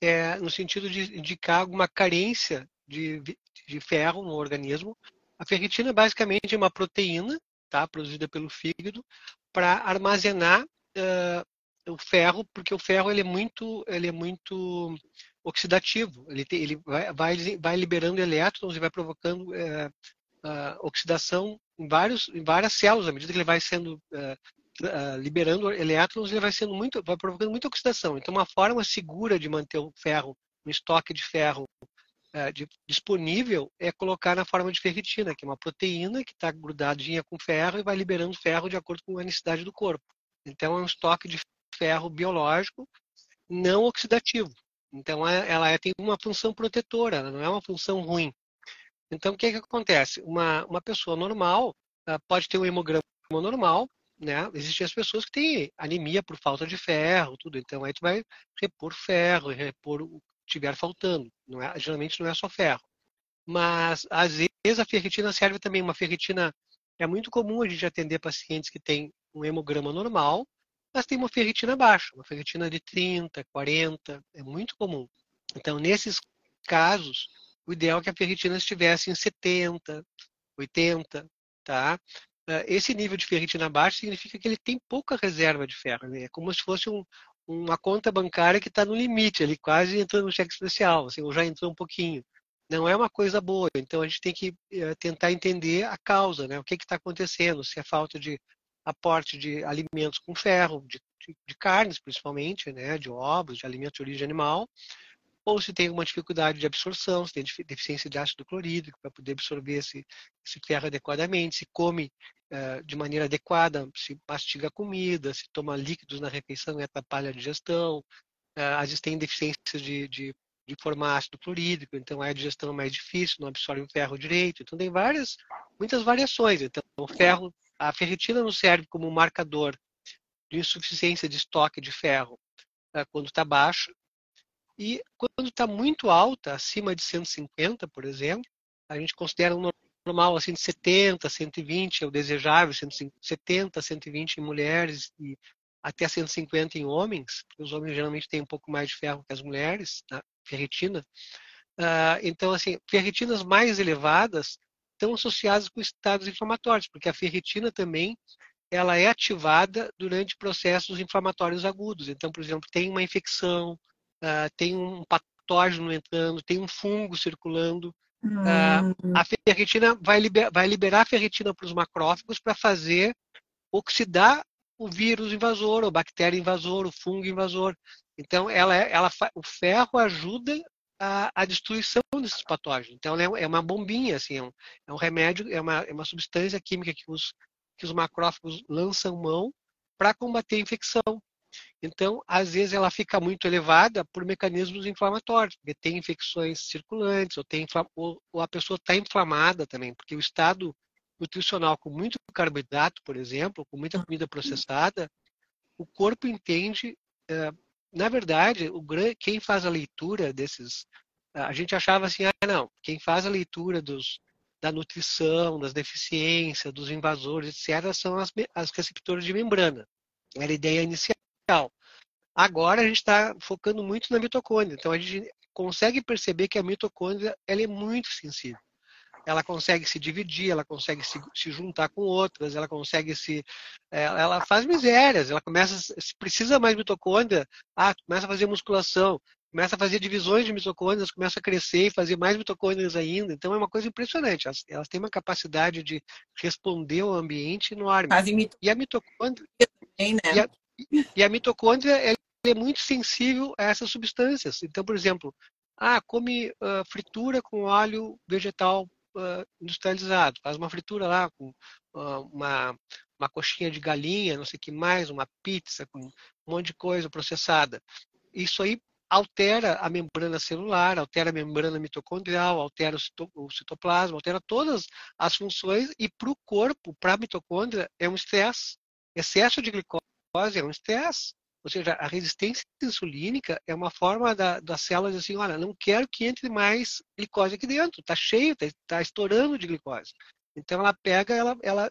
é no sentido de indicar alguma carência de, de ferro no organismo. A ferritina, basicamente, é uma proteína tá, produzida pelo fígado para armazenar uh, o ferro, porque o ferro ele é muito, ele é muito oxidativo. Ele, tem, ele vai, vai, vai liberando elétrons e vai provocando uh, oxidação em, vários, em várias células, à medida que ele vai sendo uh, uh, liberando elétrons, ele vai sendo muito, vai provocando muita oxidação. Então, uma forma segura de manter o ferro, um estoque de ferro de, disponível, é colocar na forma de ferritina, que é uma proteína que está grudadinha com ferro e vai liberando ferro de acordo com a necessidade do corpo. Então, é um estoque de ferro biológico não oxidativo. Então, é, ela é, tem uma função protetora, ela não é uma função ruim. Então, o que, é que acontece? Uma, uma pessoa normal pode ter um hemograma normal, né? Existem as pessoas que têm anemia por falta de ferro, tudo. Então, aí tu vai repor ferro, repor o que estiver faltando. Não é, geralmente não é só ferro. Mas, às vezes, a ferritina serve também. Uma ferritina é muito comum a gente atender pacientes que têm um hemograma normal, mas tem uma ferritina baixa, uma ferritina de 30, 40, é muito comum. Então, nesses casos, o ideal é que a ferritina estivesse em 70, 80, tá? Eh, esse nível de ferritina baixo significa que ele tem pouca reserva de ferro, né? é como se fosse um, uma conta bancária que está no limite, ele quase entrou no cheque especial, assim, ou já entrou um pouquinho. Não é uma coisa boa, então a gente tem que uh, tentar entender a causa, né? o que está acontecendo, se é falta de aporte de alimentos com ferro, de, de, de carnes principalmente, né? de ovos, de alimentos de origem animal, ou se tem alguma dificuldade de absorção, se tem deficiência de ácido clorídrico para poder absorver esse, esse, ferro adequadamente, se come uh, de maneira adequada, se mastiga comida, se toma líquidos na refeição e atrapalha a digestão, uh, às vezes tem deficiências de, de, de formar ácido clorídrico, então a digestão é mais difícil, não absorve o ferro direito, então tem várias, muitas variações. Então o ferro, a ferritina não serve como um marcador de insuficiência de estoque de ferro uh, quando está baixa, e quando está muito alta, acima de 150, por exemplo, a gente considera um normal assim de 70, 120 é o desejável, 70, 120 em mulheres e até 150 em homens, porque os homens geralmente têm um pouco mais de ferro que as mulheres, tá? ferritina. Uh, então, assim, ferritinas mais elevadas estão associadas com estados inflamatórios, porque a ferritina também ela é ativada durante processos inflamatórios agudos. Então, por exemplo, tem uma infecção, uh, tem um patógeno entrando, tem um fungo circulando. Uh, a ferritina vai, liber, vai liberar a ferritina para os macrófagos para fazer oxidar o vírus invasor, o bactéria invasor, o fungo invasor. Então, ela, é, ela, o ferro ajuda a, a destruição desses patógenos. Então, é, é uma bombinha, assim, é um, é um remédio, é uma, é uma substância química que os, que os macrófagos lançam mão para combater a infecção. Então, às vezes, ela fica muito elevada por mecanismos inflamatórios, porque tem infecções circulantes, ou, tem, ou, ou a pessoa está inflamada também, porque o estado nutricional com muito carboidrato, por exemplo, com muita comida processada, o corpo entende. Eh, na verdade, o, quem faz a leitura desses. A gente achava assim, ah, não, quem faz a leitura dos, da nutrição, das deficiências, dos invasores, etc., são as, as receptores de membrana. Era a ideia inicial. Agora a gente está focando muito na mitocôndria, então a gente consegue perceber que a mitocôndria ela é muito sensível. Ela consegue se dividir, ela consegue se, se juntar com outras, ela consegue se. É, ela faz misérias, ela começa. Se precisa mais mitocôndria, ah, começa a fazer musculação, começa a fazer divisões de mitocôndrias, começa a crescer e fazer mais mitocôndrias ainda. Então é uma coisa impressionante. Elas, elas têm uma capacidade de responder ao ambiente enorme. E a mitocôndria. Também, né? e, a, e a mitocôndria ela é muito sensível a essas substâncias. Então, por exemplo, ah, come uh, fritura com óleo vegetal uh, industrializado. Faz uma fritura lá com uh, uma, uma coxinha de galinha, não sei o que mais, uma pizza com um monte de coisa processada. Isso aí altera a membrana celular, altera a membrana mitocondrial, altera o citoplasma, altera todas as funções e para o corpo, para a mitocôndria, é um estresse. Excesso de glicose é um estresse. Ou seja, a resistência insulínica é uma forma da, das células assim, olha, não quero que entre mais glicose aqui dentro, está cheio, está tá estourando de glicose. Então ela pega, ela, ela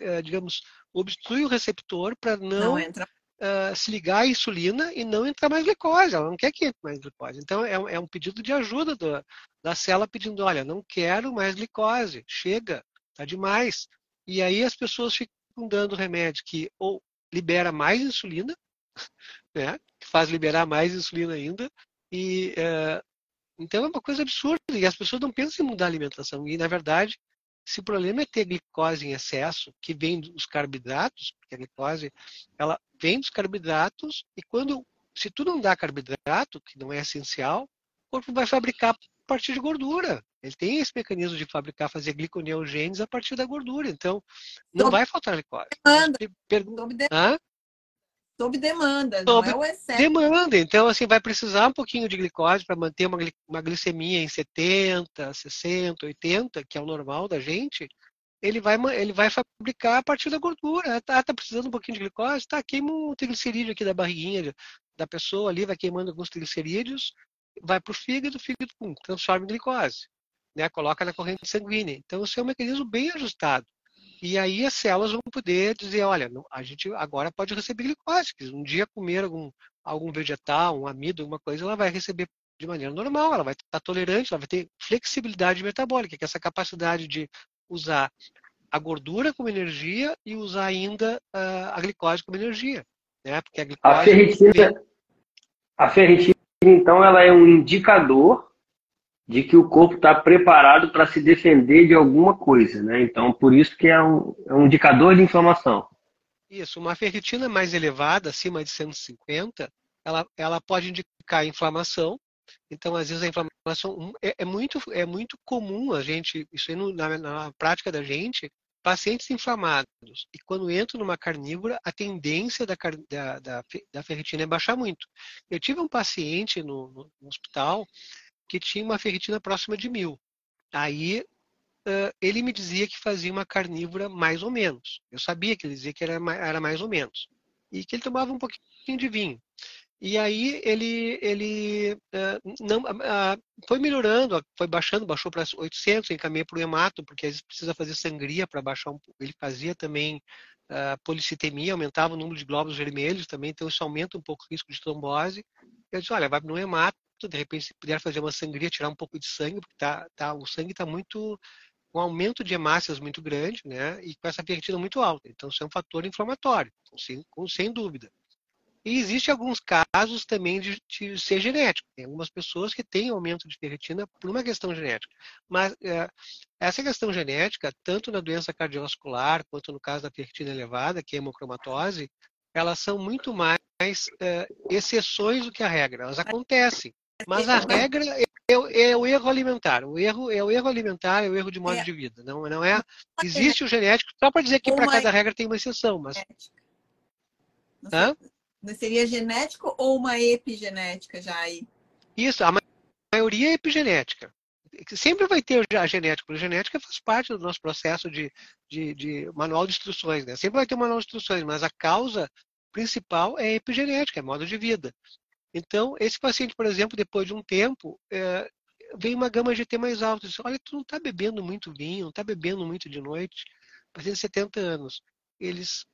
é, digamos, obstrui o receptor para não, não uh, se ligar à insulina e não entrar mais glicose. Ela não quer que entre mais glicose. Então é, é um pedido de ajuda do, da célula pedindo, olha, não quero mais glicose, chega, está demais. E aí as pessoas ficam dando remédio que ou libera mais insulina, né? que faz liberar mais insulina ainda. E, é, então é uma coisa absurda. E as pessoas não pensam em mudar a alimentação. E, na verdade, se o problema é ter glicose em excesso, que vem dos carboidratos, porque a glicose ela vem dos carboidratos, e quando se tu não dá carboidrato, que não é essencial, o corpo vai fabricar a partir de gordura. Ele tem esse mecanismo de fabricar, fazer gliconeogênese a partir da gordura. Então, não vai faltar glicose. Pergunta. Hã? Sob demanda, Sob não é o excesso. Demanda, então assim, vai precisar um pouquinho de glicose para manter uma, uma glicemia em 70, 60, 80, que é o normal da gente. Ele vai, ele vai fabricar a partir da gordura. Tá, tá precisando um pouquinho de glicose? Tá, queima um triglicerídeo aqui da barriguinha da pessoa ali, vai queimando alguns triglicerídeos, vai para o fígado, o fígado pum, transforma em glicose. Né? Coloca na corrente sanguínea. Então, isso é um mecanismo bem ajustado. E aí as células vão poder dizer, olha, a gente agora pode receber glicose. Um dia comer algum, algum vegetal, um amido, alguma coisa, ela vai receber de maneira normal, ela vai estar tolerante, ela vai ter flexibilidade metabólica, que é essa capacidade de usar a gordura como energia e usar ainda a glicose como energia. Né? Porque a, glicose a ferritina, a ferritina, então, ela é um indicador de que o corpo está preparado para se defender de alguma coisa, né? Então, por isso que é um, é um indicador de inflamação. Isso, uma ferritina mais elevada, acima de 150, ela, ela pode indicar inflamação. Então, às vezes, a inflamação é, é muito, é muito comum a gente, isso aí no, na, na prática da gente, pacientes inflamados. E quando entram numa carnívora, a tendência da, da, da, da ferritina é baixar muito. Eu tive um paciente no, no, no hospital que tinha uma ferritina próxima de mil. Aí ele me dizia que fazia uma carnívora mais ou menos. Eu sabia que ele dizia que era, era mais ou menos. E que ele tomava um pouquinho de vinho. E aí ele, ele não, foi melhorando, foi baixando, baixou para 800, encaminhei para o hemato, porque às vezes precisa fazer sangria para baixar um pouco. Ele fazia também uh, policitemia, aumentava o número de glóbulos vermelhos também, então isso aumenta um pouco o risco de trombose. Eu disse, olha, vai no hemato, de repente se puder fazer uma sangria, tirar um pouco de sangue, porque tá, tá, o sangue está muito um aumento de hemácias muito grande, né? E com essa ferritina muito alta. Então, isso é um fator inflamatório, sem, sem dúvida. E existe alguns casos também de, de, ser genético. Tem algumas pessoas que têm aumento de ferritina por uma questão genética. Mas é, essa questão genética, tanto na doença cardiovascular quanto no caso da ferritina elevada, que é a hemocromatose, elas são muito mais é, exceções do que a regra. Elas acontecem. Mas a regra é, é, o erro alimentar. O erro é o erro alimentar, é o erro de modo é. de vida. Não, não é. Existe o genético, só para dizer que para cada regra tem uma exceção, mas. Não, não seria genético ou uma epigenética já aí? Isso, a maioria é epigenética. Sempre vai ter a genética, porque a genética faz parte do nosso processo de, de, de manual de instruções. Né? Sempre vai ter um manual de instruções, mas a causa principal é epigenética, é modo de vida. Então, esse paciente, por exemplo, depois de um tempo, é, vem uma gama GT mais alta. Diz, Olha, tu não está bebendo muito vinho, não está bebendo muito de noite. Paciente de 70 anos. Eles.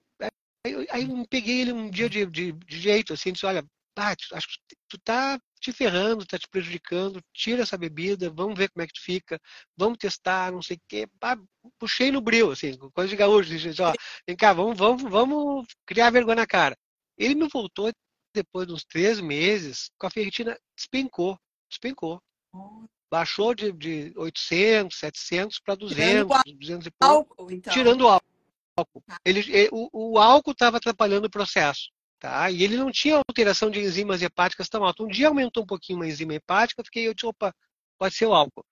Aí, aí eu peguei ele um dia de, de, de jeito, assim, disse, olha, ah, acho que tu tá te ferrando, tá te prejudicando, tira essa bebida, vamos ver como é que tu fica, vamos testar, não sei o quê. puxei no bril, assim, coisa de gaúcho, assim, ó, vem cá, vamos, vamos, vamos criar vergonha na cara. Ele me voltou depois de uns três meses, com a ferritina despencou, despencou. Baixou de, de 800, 700 para 200, 200 e pouco. Álcool, então. Tirando o álcool. Tá. Ele, o, o álcool estava atrapalhando o processo. Tá? E ele não tinha alteração de enzimas hepáticas tão alta. Um dia aumentou um pouquinho uma enzima hepática, fiquei, eu disse, opa, pode ser o álcool.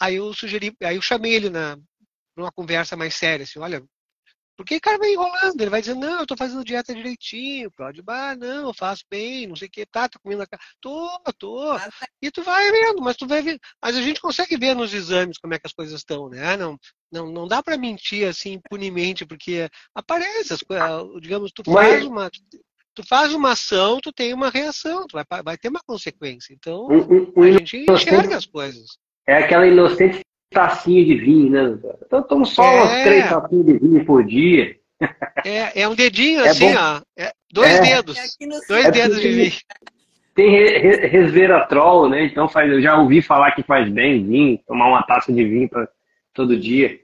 Aí eu sugeri, aí eu chamei ele na numa conversa mais séria, assim, olha, porque o cara vai enrolando, ele vai dizer, não, eu tô fazendo dieta direitinho, pode, ah, não, eu faço bem, não sei o que, tá, tô comendo a cara. Tô, tô. E tu vai vendo, mas tu vai ver. Mas a gente consegue ver nos exames como é que as coisas estão, né? Não, não, não dá para mentir assim impunemente, porque aparece as coisas, digamos, tu faz uma. Tu faz uma ação, tu tem uma reação, tu vai, vai ter uma consequência. Então, a gente enxerga as coisas. É aquela inocente tacinha de vinho, né? Então tomo só é. uns três tacinhas de vinho por dia. É, é um dedinho é assim, bom. ó. É dois é. dedos. Dois dedos de vinho. Tem resveratrol, né? Então faz, eu já ouvi falar que faz bem vinho, tomar uma taça de vinho pra, todo dia.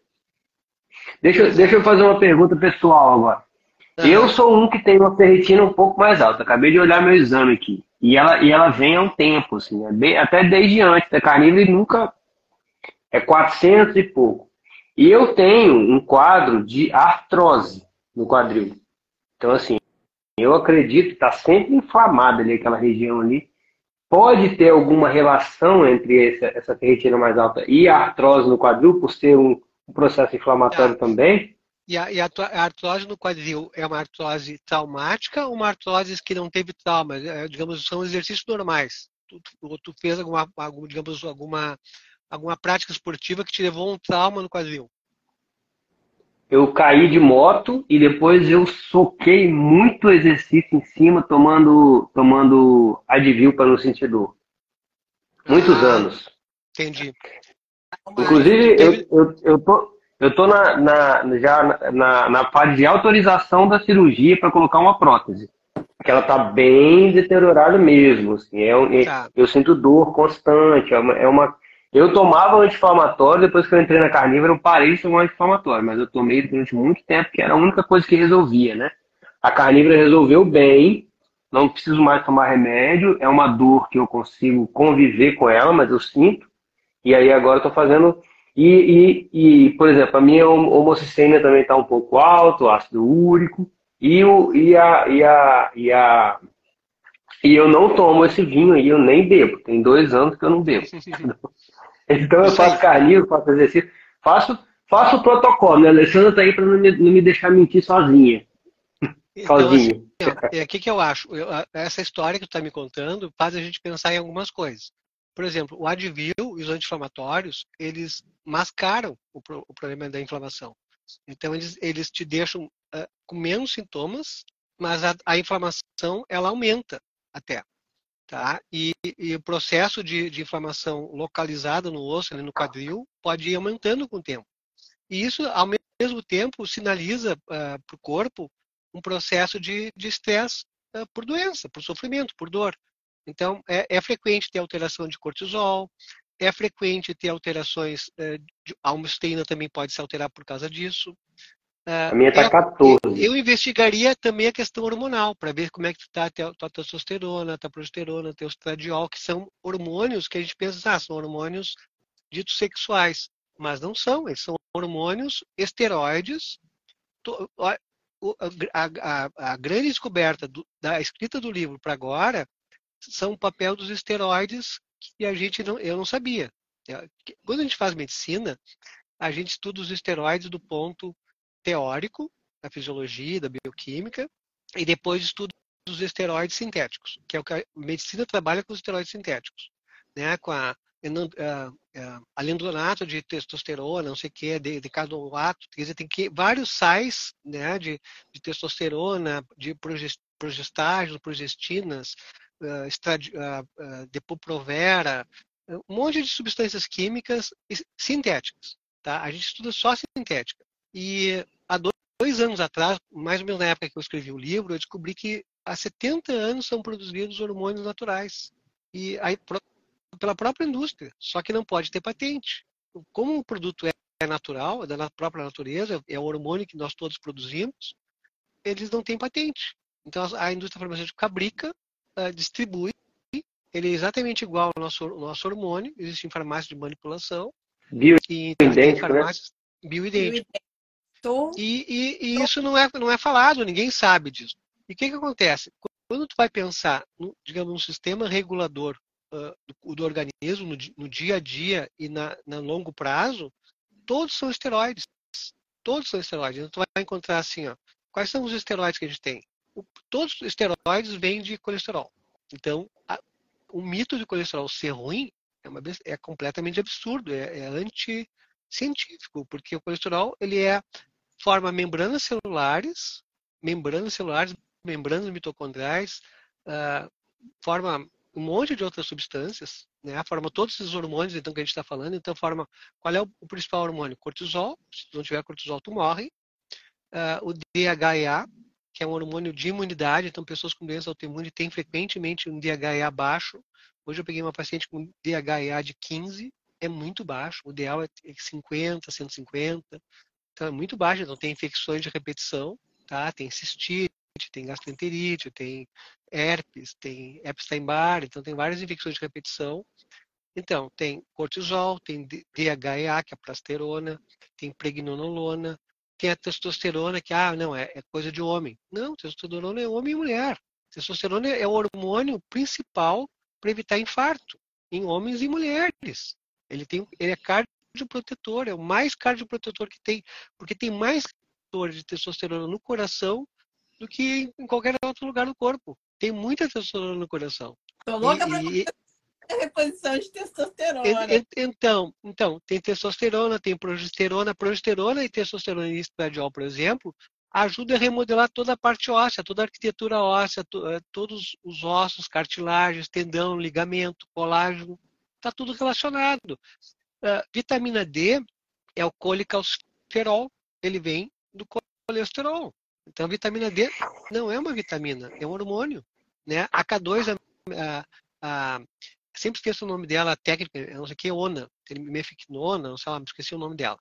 Deixa, deixa eu fazer uma pergunta pessoal agora. Eu sou um que tem uma ferritina um pouco mais alta. Acabei de olhar meu exame aqui. E ela, e ela vem há um tempo, assim, é bem, até desde antes da carnívora e nunca é 400 e pouco. E eu tenho um quadro de artrose no quadril. Então, assim, eu acredito que está sempre inflamada ali aquela região ali. Pode ter alguma relação entre essa, essa ferritina mais alta e a artrose no quadril, por ser um, um processo inflamatório tá. também? E a, e a, artrose no quadril é uma artrose traumática ou uma artrose que não teve trauma? É, digamos, são exercícios normais. Tu, tu, tu fez alguma, digamos, alguma alguma prática esportiva que te levou a um trauma no quadril? Eu caí de moto e depois eu soquei muito exercício em cima, tomando, tomando Advil para não sentir dor. Muitos ah, anos. Entendi. Inclusive, eu, eu, eu tô, eu tô na, na, já na, na fase de autorização da cirurgia para colocar uma prótese. Que ela tá bem deteriorada mesmo. Assim, é, tá. Eu sinto dor constante. É uma, é uma eu tomava anti-inflamatório, depois que eu entrei na carnívora, eu parei de tomar anti-inflamatório, mas eu tomei durante muito tempo, que era a única coisa que resolvia, né? A carnívora resolveu bem, não preciso mais tomar remédio, é uma dor que eu consigo conviver com ela, mas eu sinto. E aí agora eu tô fazendo. E, e, e, por exemplo, a minha homocistêmia também está um pouco alto, ácido úrico, e, o, e, a, e, a, e a e eu não tomo esse vinho aí, eu nem bebo. Tem dois anos que eu não bebo. Então eu faço carnívoro, faço exercício, faço, faço o protocolo. Né? A Alessandra está aí para não, não, me deixar mentir sozinha. Então, Sozinho. Assim, o que, que eu acho? Eu, essa história que tu está me contando faz a gente pensar em algumas coisas. Por exemplo, o Advil e os anti-inflamatórios, eles mascaram o, pro, o, problema da inflamação. Então, eles, eles te deixam uh, com menos sintomas, mas a, a inflamação, ela aumenta até. Tá? E, e o processo de, de, inflamação localizada no osso, no quadril, pode ir aumentando com o tempo. E isso, ao mesmo tempo, sinaliza uh, para o corpo um processo de estresse uh, por doença, por sofrimento, por dor. Então, é, é, frequente ter alteração de cortisol, é frequente ter alterações, uh, de, a homocisteína também pode se alterar por causa disso. A minha está 14. Eu, eu, investigaria também a questão hormonal, para ver como é que está a tua testosterona, a tua progesterona, teu estradiol, que são hormônios que a gente pensa, ah, são hormônios ditos sexuais. Mas não são, eles são hormônios esteroides. A, a, a, a grande descoberta do, da escrita do livro para agora são o papel dos esteroides que a gente não, eu não sabia. É, quando a gente faz medicina, a gente estuda os esteroides do ponto teórico, da fisiologia, da bioquímica, e depois estuda os esteroides sintéticos, que é o que a medicina trabalha com os esteroides sintéticos, né? com a, alendronato de testosterona, não sei o que, de, de cadolato, quer dizer, tem que, vários sais né, de, de testosterona, de progestágenos, progestinas, uh, estradi, uh, uh, depoprovera, um monte de substâncias químicas sintéticas. Tá? A gente estuda só sintética. E há dois anos atrás, mais ou menos na época que eu escrevi o livro, eu descobri que há 70 anos são produzidos hormônios naturais. E aí, pela própria indústria, só que não pode ter patente. Como o produto é natural, é da própria natureza, é o hormônio que nós todos produzimos, eles não têm patente. Então a indústria farmacêutica fabrica, uh, distribui, ele é exatamente igual ao nosso, ao nosso hormônio, existe em farmácias de manipulação. Bioidêntico, farmácias né? bioidêntico. E, e, e, isso não é, não é falado, ninguém sabe disso. E o que, que acontece? Quando tu vai pensar, no, digamos, no sistema regulador uh, do, do, organismo, no, no, dia a dia e na, na longo prazo, todos são esteroides. Todos são esteroides. Então, tu vai encontrar assim, ó, quais são os esteroides que a gente tem? O, todos os esteroides vêm de colesterol. Então, a, o mito de colesterol ser ruim é, uma, é completamente absurdo, é, é anti-científico, porque o colesterol ele é forma membranas celulares, membranas celulares, membranas mitocondriais, uh, forma um monte de outras substâncias, né? Forma todos esses hormônios então que a gente está falando. Então forma qual é o, o, principal hormônio? Cortisol. Se não tiver cortisol, tu morre. Uh, o DHEA, que é um hormônio de imunidade. Então pessoas com doença autoimune têm frequentemente um DHEA baixo. Hoje eu peguei uma paciente com DHEA de 15, é muito baixo. O ideal é 50, 150. Então é muito baixo. Então tem infecções de repetição, tá? Tem cistite, tem gastroenterite, tem herpes, tem Epstein-Barr, então tem várias infecções de repetição. Então, tem cortisol, tem DHEA, que é a plasterona, tem pregnenolona, tem a testosterona, que, ah, não, é, é coisa de homem. Não, testosterona é homem e mulher. Testosterona é o hormônio principal para evitar infarto em homens e mulheres. Ele, tem, ele é cardioprotetor, é o mais cardioprotetor que tem, porque tem mais de testosterona no coração do que em qualquer outro lugar do corpo. Tem muita testosterona no coração. Tô louca e, pra e, reposição de testosterona. E, então, então, tem testosterona, tem progesterona. Progesterona e testosterona e estradiol, por exemplo, ajuda a remodelar toda a parte óssea, toda a arquitetura óssea, to, eh, todos os ossos, cartilagens, tendão, ligamento, colágeno, está tudo relacionado. Uh, vitamina D é o colicalciferol, ele vem do colesterol. Então, a vitamina D não é uma vitamina, é um hormônio. Né? A K2, a, a, sempre esqueço o nome dela, a técnica, não sei o que, ONA, mefiquinona, não sei lá, esqueci o nome dela.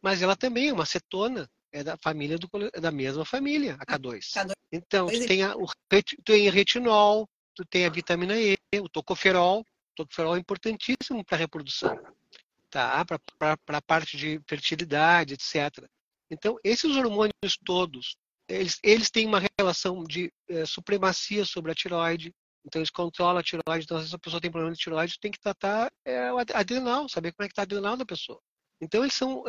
Mas ela também é uma cetona, é da família do, é da mesma família, a K2. K2. Então, tu tem, a, o, tu tem retinol, tu tem a vitamina E, o tocoferol. O tocoferol é importantíssimo para a reprodução, tá? para a parte de fertilidade, etc. Então, esses hormônios todos eles, eles têm uma relação de é, supremacia sobre a tiroide, então eles controlam a tiroide, então se a pessoa tem problema de tiroide, tem que tratar é, o adrenal, saber como é que está a adrenal da pessoa. Então eles são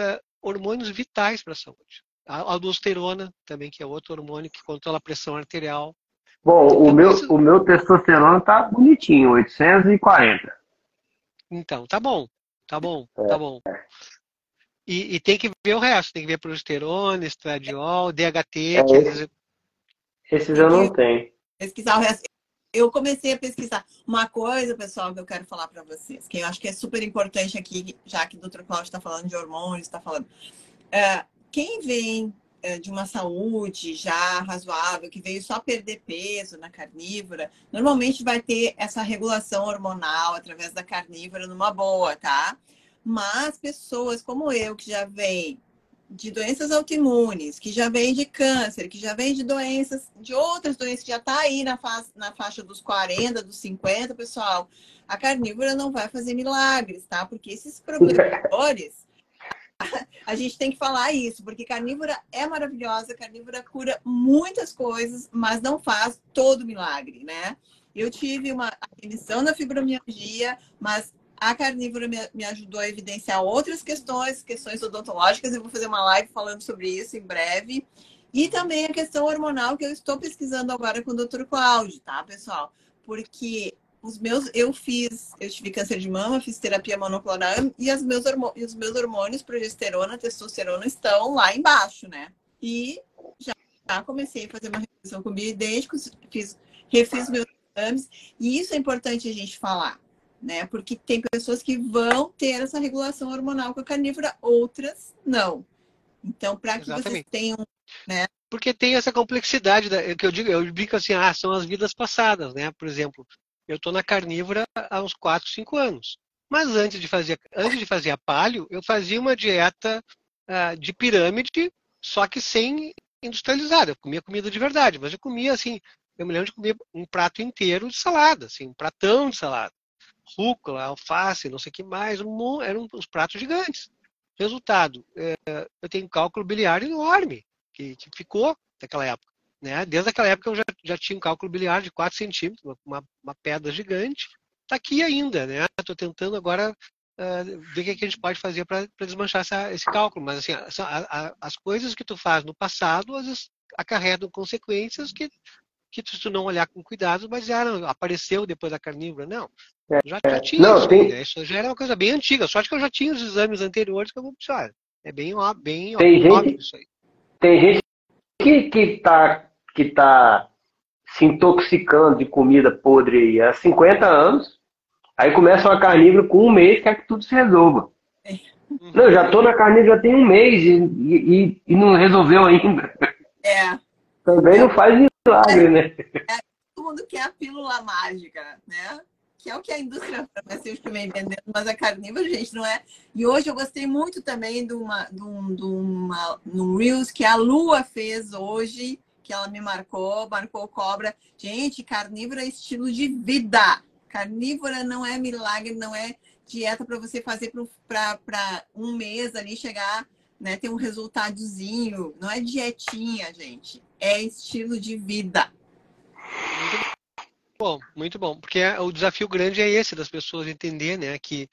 é, hormônios vitais para a saúde. A aldosterona também, que é outro hormônio que controla a pressão arterial. Bom, então, o, meu, isso... o meu testosterona tá bonitinho, 840. Então, tá bom, tá bom, tá é. bom. E, e, tem que ver o resto, tem que ver progesterona, estradiol, DHT. É, esse, esses eu não tenho. Pesquisar o resto. Eu comecei a pesquisar uma coisa, pessoal, que eu quero falar para vocês, que eu acho que é super importante aqui, já que o Dr. Cláudio está falando de hormônios, está falando. É, quem vem é, de uma saúde já razoável, que veio só perder peso na carnívora, normalmente vai ter essa regulação hormonal através da carnívora numa boa, tá? Mas pessoas como eu, que já vem de doenças autoimunes, que já vem de câncer, que já vem de doenças, de outras doenças que já está aí na, fa na faixa dos 40, dos 50, pessoal, a carnívora não vai fazer milagres, tá? Porque esses problemas a gente tem que falar isso, porque carnívora é maravilhosa, carnívora cura muitas coisas, mas não faz todo milagre, né? Eu tive uma remissão da fibromialgia, mas a carnívora me, ajudou a evidenciar outras questões, questões odontológicas. Eu vou fazer uma live falando sobre isso em breve. E também a questão hormonal que eu estou pesquisando agora com o Dr. Cláudio, tá, pessoal? Porque os meus, eu fiz, eu tive câncer de mama, fiz terapia monoclonal e, as meus, e os meus hormônios, progesterona, testosterona, estão lá embaixo, né? E já, já comecei a fazer uma revisão com bioidênticos, fiz, refiz meus exames, e isso é importante a gente falar, né? Porque tem pessoas que vão ter essa regulação hormonal com a carnívora, outras não. Então, para que vocês tenham, né? Porque tem essa complexidade da, que eu digo, eu digo assim, ah, são as vidas passadas, né? Por exemplo, eu estou na carnívora há uns 4, 5 anos. Mas antes de fazer, antes de fazer a palio, eu fazia uma dieta uh, de pirâmide, só que sem industrializada. Eu comia comida de verdade, mas eu comia assim, eu me lembro de comer um prato inteiro de salada, assim, um pratão de salada. Rúcula, alface, não sei o que mais, um, eram uns pratos gigantes. Resultado, é, eu tenho um cálculo biliar enorme, que, que ficou daquela época. Né? Desde aquela época eu já, já tinha um cálculo biliar de 4 centímetros, uma, uma pedra gigante. Está aqui ainda, né? Estou tentando agora uh, ver o que, é que, a gente pode fazer para desmanchar essa, esse cálculo. Mas assim, a, a, as coisas que tu faz no passado, às vezes acarretam consequências que, que se tu não olhar com cuidado, mas já apareceu depois da carnívora. Não, é, já, já é. tinha não, isso, tem... né? isso já era uma coisa bem antiga. Só que eu já tinha os exames anteriores que eu vou precisar. É bem, bem tem óbvio gente, isso aí. Tem gente que que está que tá se intoxicando de comida podre há 50 anos, aí começa uma carnívora com um mês, quer que tudo se resolva. Uhum. Não, eu já estou na carnívora já tem um mês e, e, e, não resolveu ainda. É. Também não faz milagre, né? É, todo mundo quer a pílula mágica, né? que é o que a indústria farmacêutica vem vendendo, mas a carnívora, gente, não é. E hoje eu gostei muito também de uma, de um, de uma, num Reels que a Lua fez hoje, que ela me marcou, marcou cobra. Gente, carnívora é estilo de vida. Carnívora não é milagre, não é dieta para você fazer para um mês ali chegar, né, ter um resultadozinho. Não é dietinha, gente. É estilo de vida. Bom, muito bom, porque é, o desafio grande é esse das pessoas entender, né, que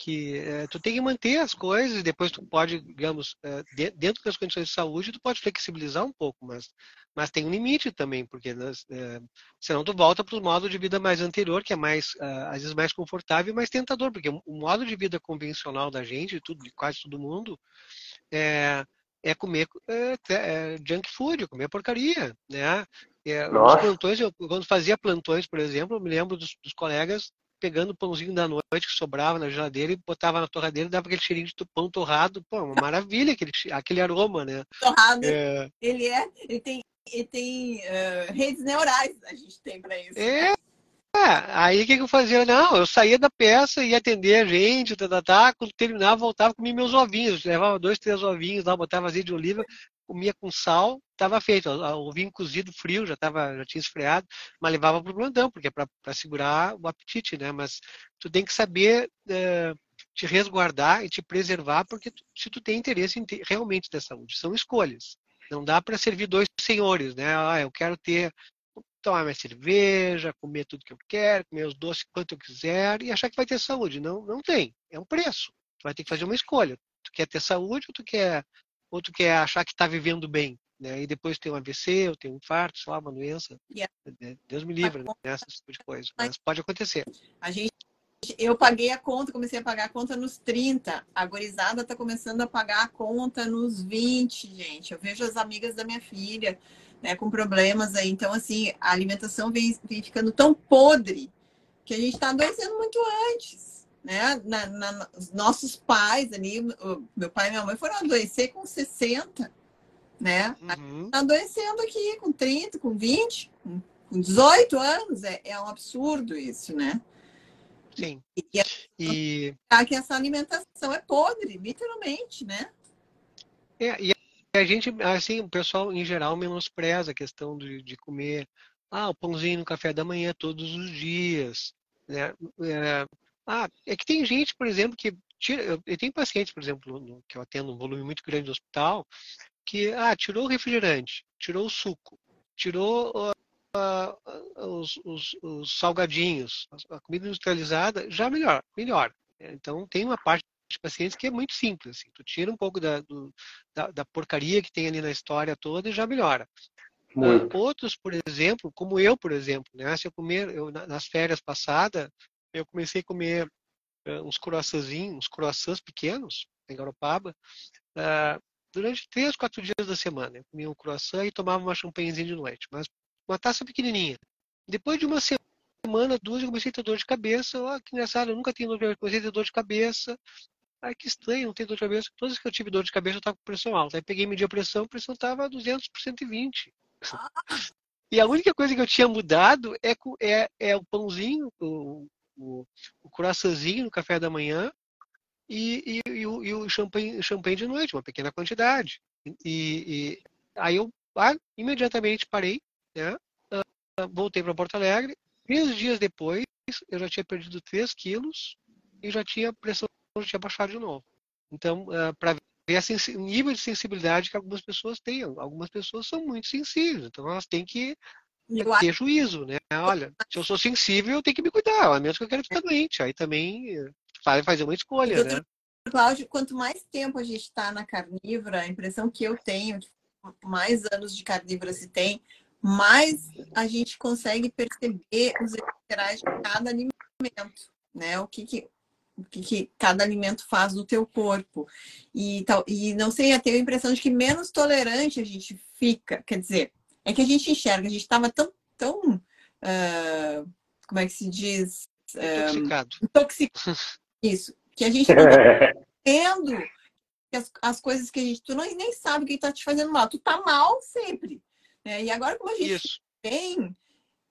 que é, tu tem que manter as coisas e depois tu pode, digamos, é, dentro das condições de saúde, tu pode flexibilizar um pouco, mas, mas tem um limite também, porque nas, é, senão tu volta para o modo de vida mais anterior, que é mais, às vezes mais confortável e mais tentador, porque o modo de vida convencional da gente, de, tudo, de quase todo mundo, é, é comer é, junk food, comer porcaria, né? É, plantões, eu, quando fazia plantões, por exemplo, eu me lembro dos, dos colegas pegando o pãozinho da noite que sobrava na geladeira e botava na torradeira e dava aquele cheirinho de pão torrado. Pô, uma maravilha aquele, aquele aroma, né? Torrado, é... ele é, ele tem, ele tem uh, redes neurais, a gente tem para isso. É, aí o que, que eu fazia? Não, eu saía da peça, ia atender a gente, tá, tá, tá, quando terminava, voltava, comia meus ovinhos, levava dois, três ovinhos lá, botava azeite de oliva, comia com sal, estava feito. O vinho cozido frio já tava, já tinha esfriado, mas levava para o plantão, porque é para segurar o apetite, né? Mas tu tem que saber é, te resguardar e te preservar, porque tu, se tu tem interesse em ter, realmente da saúde, são escolhas. Não dá para servir dois senhores, né? Ah, eu quero ter tomar minha cerveja, comer tudo que eu quero, comer os doces quanto eu quiser e achar que vai ter saúde. Não, não tem. É um preço. Tu vai ter que fazer uma escolha. Tu quer ter saúde ou tu quer, ou tu quer achar que está vivendo bem? Né? E depois tem um AVC, ou tem um infarto, sei lá, uma doença. Yeah. Né? Deus me livre né? esse tipo de coisa. Mas pode acontecer. A gente eu paguei a conta, comecei a pagar a conta nos 30. A gorizada está começando a pagar a conta nos 20, gente. Eu vejo as amigas da minha filha né, com problemas aí. Então, assim, a alimentação vem, vem ficando tão podre que a gente está adoecendo muito antes. Né? Na, na, os nossos pais ali, meu pai e minha mãe foram adoecer com 60, né? Uhum. Tá adoecendo aqui com 30, com 20, com 18 anos. É, é um absurdo isso, né? Sim. E, e... que essa alimentação é podre, literalmente, né? É, e a gente, assim, o pessoal em geral menospreza a questão de, de comer ah, o pãozinho no café da manhã todos os dias. Né? É, ah, é que tem gente, por exemplo, que tira. Eu, eu tenho pacientes, por exemplo, no, que eu atendo um volume muito grande no hospital, que ah, tirou o refrigerante, tirou o suco, tirou uh, os, os, os, salgadinhos, a comida industrializada, já melhor, melhor. Então, tem uma parte de pacientes que é muito simples. Assim, tu tira um pouco da, do, da, da, porcaria que tem ali na história toda e já melhora. Uh, outros, por exemplo, como eu, por exemplo, né? Se eu comer, eu, nas férias passadas, eu comecei a comer uh, uns croissantzinhos, uns croissants pequenos, em Garopaba, uh, durante três, quatro dias da semana. Eu comia um croissant e tomava uma champanhezinha de noite, mas uma taça pequenininha. Depois de uma semana, duas, eu comecei a ter dor de cabeça. Oh, que engraçado, eu nunca tinha dor de cabeça, comecei a ter dor de cabeça. Ai, que estranho, não tenho dor de cabeça. Todas que eu tive dor de cabeça, eu estava com pressão alta. Aí peguei e medi a pressão, a pressão estava 200 por 120. E a única coisa que eu tinha mudado é, é, é o pãozinho, o, o, o no café da manhã e, e, e, o, e o champanhe, champanhe de noite, uma pequena quantidade. E, aí eu ah, imediatamente parei, né? Uh, voltei para Porto Alegre. Três dias depois, eu já tinha perdido 3 quilos e já tinha pressão já tinha baixado de novo. Então, uh, para ver o nível de sensibilidade que algumas pessoas têm. Algumas pessoas são muito sensíveis, então elas têm que ter juízo, né? Olha, se eu sou sensível, eu tenho que me cuidar, a menos que eu quero ficar doente. Aí também vai fazer uma escolha, Doutor né? Cláudio, quanto mais tempo a gente está na carnívora, a impressão que eu tenho, mais anos de carnívora se tem, mais a gente consegue perceber os efeitos de cada alimento, né? O que, que o que, que, cada alimento faz no teu corpo. E, tal, e não sei, eu tenho a impressão de que menos tolerante a gente fica. Quer dizer, é que a gente enxerga, a gente estava tão, tão uh, como é que se diz? Intoxicado. Uh, intoxicado. Isso. Que a gente não está tendo as, as, coisas que a gente. Tu não, nem sabe o que está te fazendo mal. Tu tá mal sempre. Né? E agora, como a gente Isso. tem.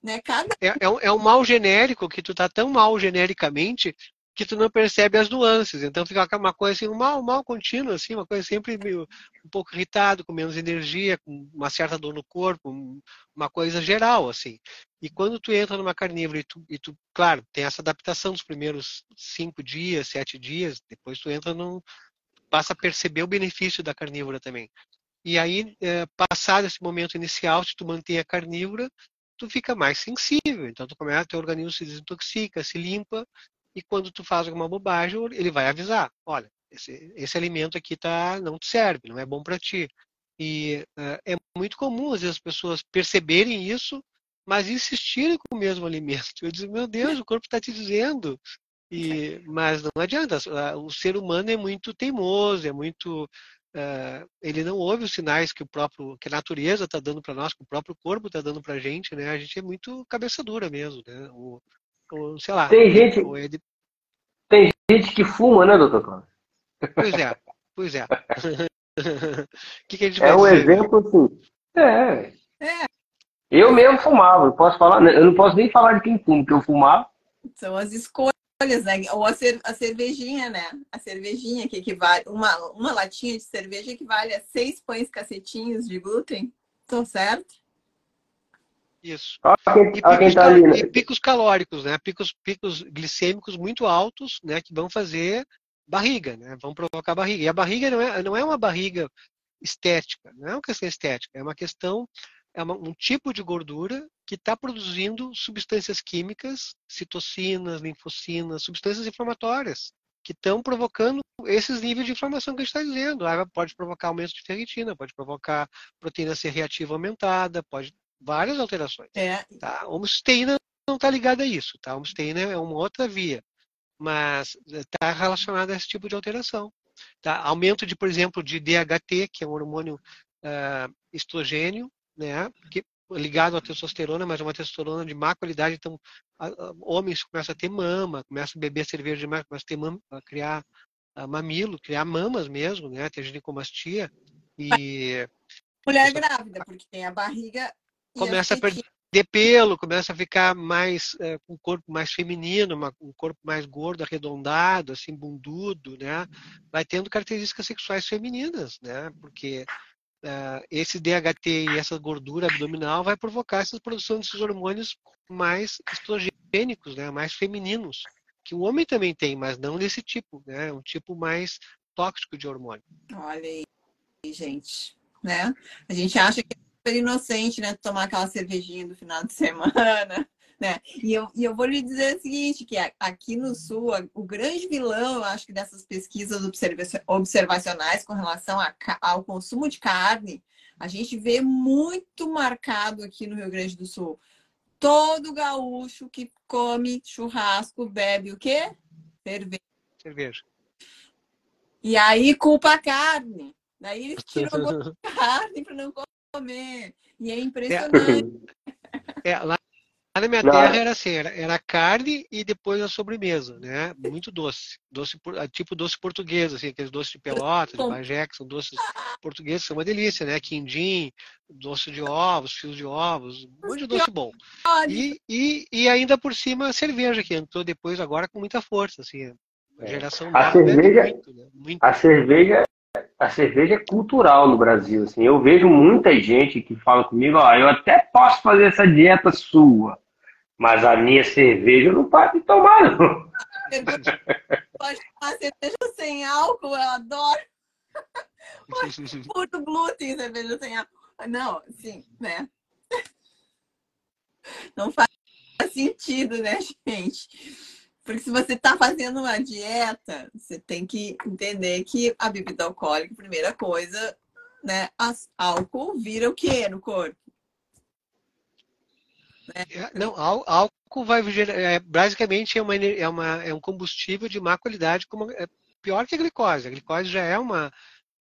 Né, cada... é, é, é um mal genérico que tu tá tão mal genericamente que tu não percebe as nuances. Então fica uma coisa assim, um mal, mal contínuo, assim, uma coisa sempre meio, um pouco irritado, com menos energia, com uma certa dor no corpo, uma coisa geral, assim. E quando tu entra numa carnívora e tu, e tu claro, tem essa adaptação dos primeiros cinco dias, sete dias, depois tu entra num, passa a perceber o benefício da carnívora também. E aí, é, passado esse momento inicial, se tu mantém a carnívora, tu fica mais sensível. Então, tu começa, teu organismo se desintoxica, se limpa, e quando tu faz alguma bobagem, ele vai avisar, olha, esse, esse alimento aqui tá, não te serve, não é bom para ti. E uh, é muito comum, às vezes, as pessoas perceberem isso, mas insistirem com o mesmo alimento. Eu digo, meu Deus, o corpo está te dizendo. E, mas não adianta, o ser humano é muito teimoso, é muito. Uh, ele não ouve os sinais que o próprio que a natureza está dando para nós, que o próprio corpo está dando para a gente, né? A gente é muito cabeça dura mesmo, né? O, ou, sei lá. Tem gente, de... tem gente que fuma, né, doutor Cláudio? Pois é, pois é. que, que a gente é um dizer? exemplo assim. É. é. Eu mesmo fumava, eu posso falar, eu não posso nem falar de quem fuma, porque eu fumava. São as escolhas, né? Ou a, cer a cervejinha, né? A cervejinha que equivale, uma, uma latinha de cerveja equivale a seis pães cacetinhos de glúten. Tô certo? Isso. e, picos, tá ali, né? e picos calóricos, né? Picos, picos glicêmicos muito altos, né? Que vão fazer barriga, né? Vão provocar barriga. E a barriga não é, não é uma barriga estética, não é uma questão estética, é uma questão, é uma, um tipo de gordura que está produzindo substâncias químicas, citocinas, linfocinas, substâncias inflamatórias, que estão provocando esses níveis de inflamação que a gente está dizendo. Ah, pode provocar aumento de ferritina, pode provocar proteína C reativa aumentada, pode várias alterações. É. Tá? A homosteína não está ligada a isso, tá? A homosteína é uma outra via, mas está relacionada a esse tipo de alteração. Tá? Aumento de, por exemplo, de DHT, que é um hormônio uh, estrogênio, né? Que, ligado à testosterona, mas é uma testosterona de má qualidade, então homens começam a ter mama, começam a beber cerveja demais, começam a, ter mama, a criar uh, mamilo, criar mamas mesmo, né? Ter ginecomastia e mulher grávida, porque tem a barriga começa a perder pelo, começa a ficar mais é, com um corpo mais feminino, uma, um corpo mais gordo, arredondado, assim, bundudo, né? Vai tendo características sexuais femininas, né? Porque uh, esse DHT e essa gordura abdominal vai provocar essa produção desses hormônios mais estrogênicos, né? Mais femininos, que o homem também tem, mas não desse tipo, né? É um tipo mais tóxico de hormônio. Olha aí, gente, né? A gente acha que inocente, né? Tomar aquela cervejinha do final de semana. Né? E, eu, e eu vou lhe dizer o seguinte, que aqui no Sul, o grande vilão, eu acho que dessas pesquisas observacionais com relação a, ao consumo de carne, a gente vê muito marcado aqui no Rio Grande do Sul. Todo gaúcho que come churrasco bebe o quê? Cerveja. Cerveja. E aí culpa a carne. Daí eles tiram a carne para não comer. E é impressionante. É, lá na minha Não. terra era assim, era, era, carne e depois a sobremesa, né? Muito doce. doce ah, tipo doce português, assim, aqueles doces de pelota, de Bagé, que são doces portugueses, são uma delícia, né? Quindim, doce de ovos, fios de ovos, um monte de doce bom. E, e, e ainda por cima a cerveja, que entrou depois agora com muita força, assim. A é. geração a cerveja, muito, né? muito. A cerveja a cerveja é cultural no Brasil. Assim. Eu vejo muita gente que fala comigo, ó, eu até posso fazer essa dieta sua, mas a minha cerveja eu não paro de tomar, não. Pode tomar cerveja sem álcool, eu adoro. Puro glúten, cerveja sem álcool. Não, sim, né? Não faz sentido, né, gente? Porque se você está fazendo uma dieta, você tem que entender que a bebida alcoólica, primeira coisa, né? Álcool vira o que no corpo? É, não, álcool vai é, basicamente é, uma, é, uma, é um combustível de má qualidade, como, é pior que a glicose. A glicose já é uma,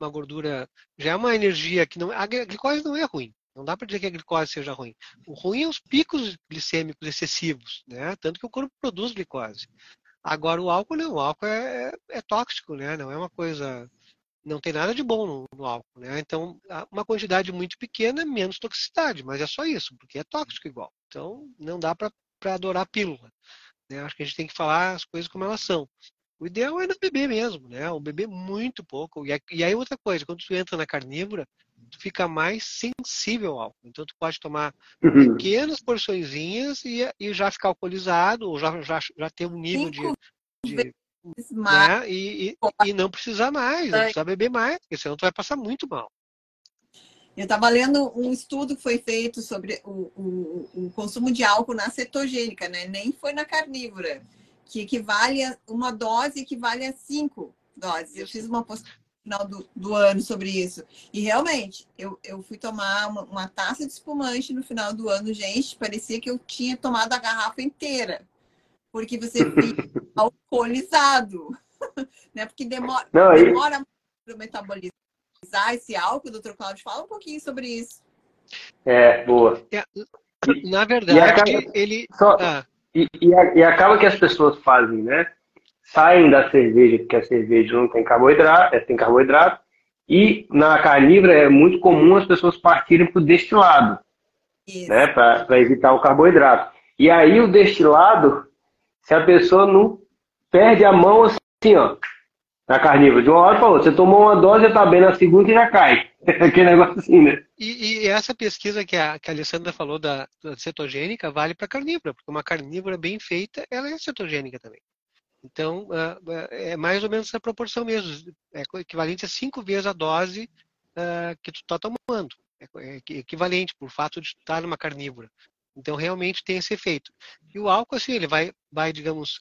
uma gordura, já é uma energia que não. A glicose não é ruim. Não dá para dizer que a glicose seja ruim. O ruim é os picos glicêmicos excessivos, né? Tanto que o corpo produz glicose. Agora o álcool não, o álcool é, é, é tóxico, né? Não é uma coisa, não tem nada de bom no, no álcool, né? Então uma quantidade muito pequena menos toxicidade, mas é só isso, porque é tóxico igual. Então não dá para adorar pílula. Né? Acho que a gente tem que falar as coisas como elas são. O ideal é não beber mesmo, né? O beber muito pouco. E aí outra coisa, quando tu entra na carnívora, tu fica mais sensível ao álcool. Então tu pode tomar uhum. pequenas porçõezinhas e, e já ficar alcoolizado, ou já, já, já ter um nível de, de né? e, e, e, não precisar mais, não precisar beber mais, porque senão tu vai passar muito mal. Eu estava lendo um estudo que foi feito sobre o, o, o, consumo de álcool na cetogênica, né? Nem foi na carnívora, que equivale a uma dose equivale a cinco doses. Eu fiz uma postagem final do, do ano sobre isso. E realmente, eu, eu fui tomar uma, uma taça de espumante no final do ano, gente, parecia que eu tinha tomado a garrafa inteira. Porque você fica alcoolizado. né? Porque demora, Não, demora para o metabolismo esse álcool, doutor Cláudio, fala um pouquinho sobre isso. É, boa. É, na verdade, ele. Só, ah. E, e, e, acaba que as pessoas fazem, né? saem da cerveja, porque a cerveja não tem carboidrato, é, tem carboidrato, e na carnívora é muito comum as pessoas partirem para o destilado, Isso. né, para evitar o carboidrato. E aí o destilado, se a pessoa não perde a mão assim, ó, na carnívora, de uma hora para outra, você tomou uma dose, está bem na segunda e já cai. Aquele negócio assim, né? E, e, essa pesquisa que a, que a Alessandra falou da, da cetogênica vale para carnívora, porque uma carnívora bem feita, ela é cetogênica também. Então, ah, ah, é mais ou menos essa proporção mesmo. É equivalente a cinco vezes a dose ah, que tu está tomando. É, é equivalente por fato de estar numa carnívora. Então, realmente tem esse efeito. E o álcool, assim, ele vai, vai digamos,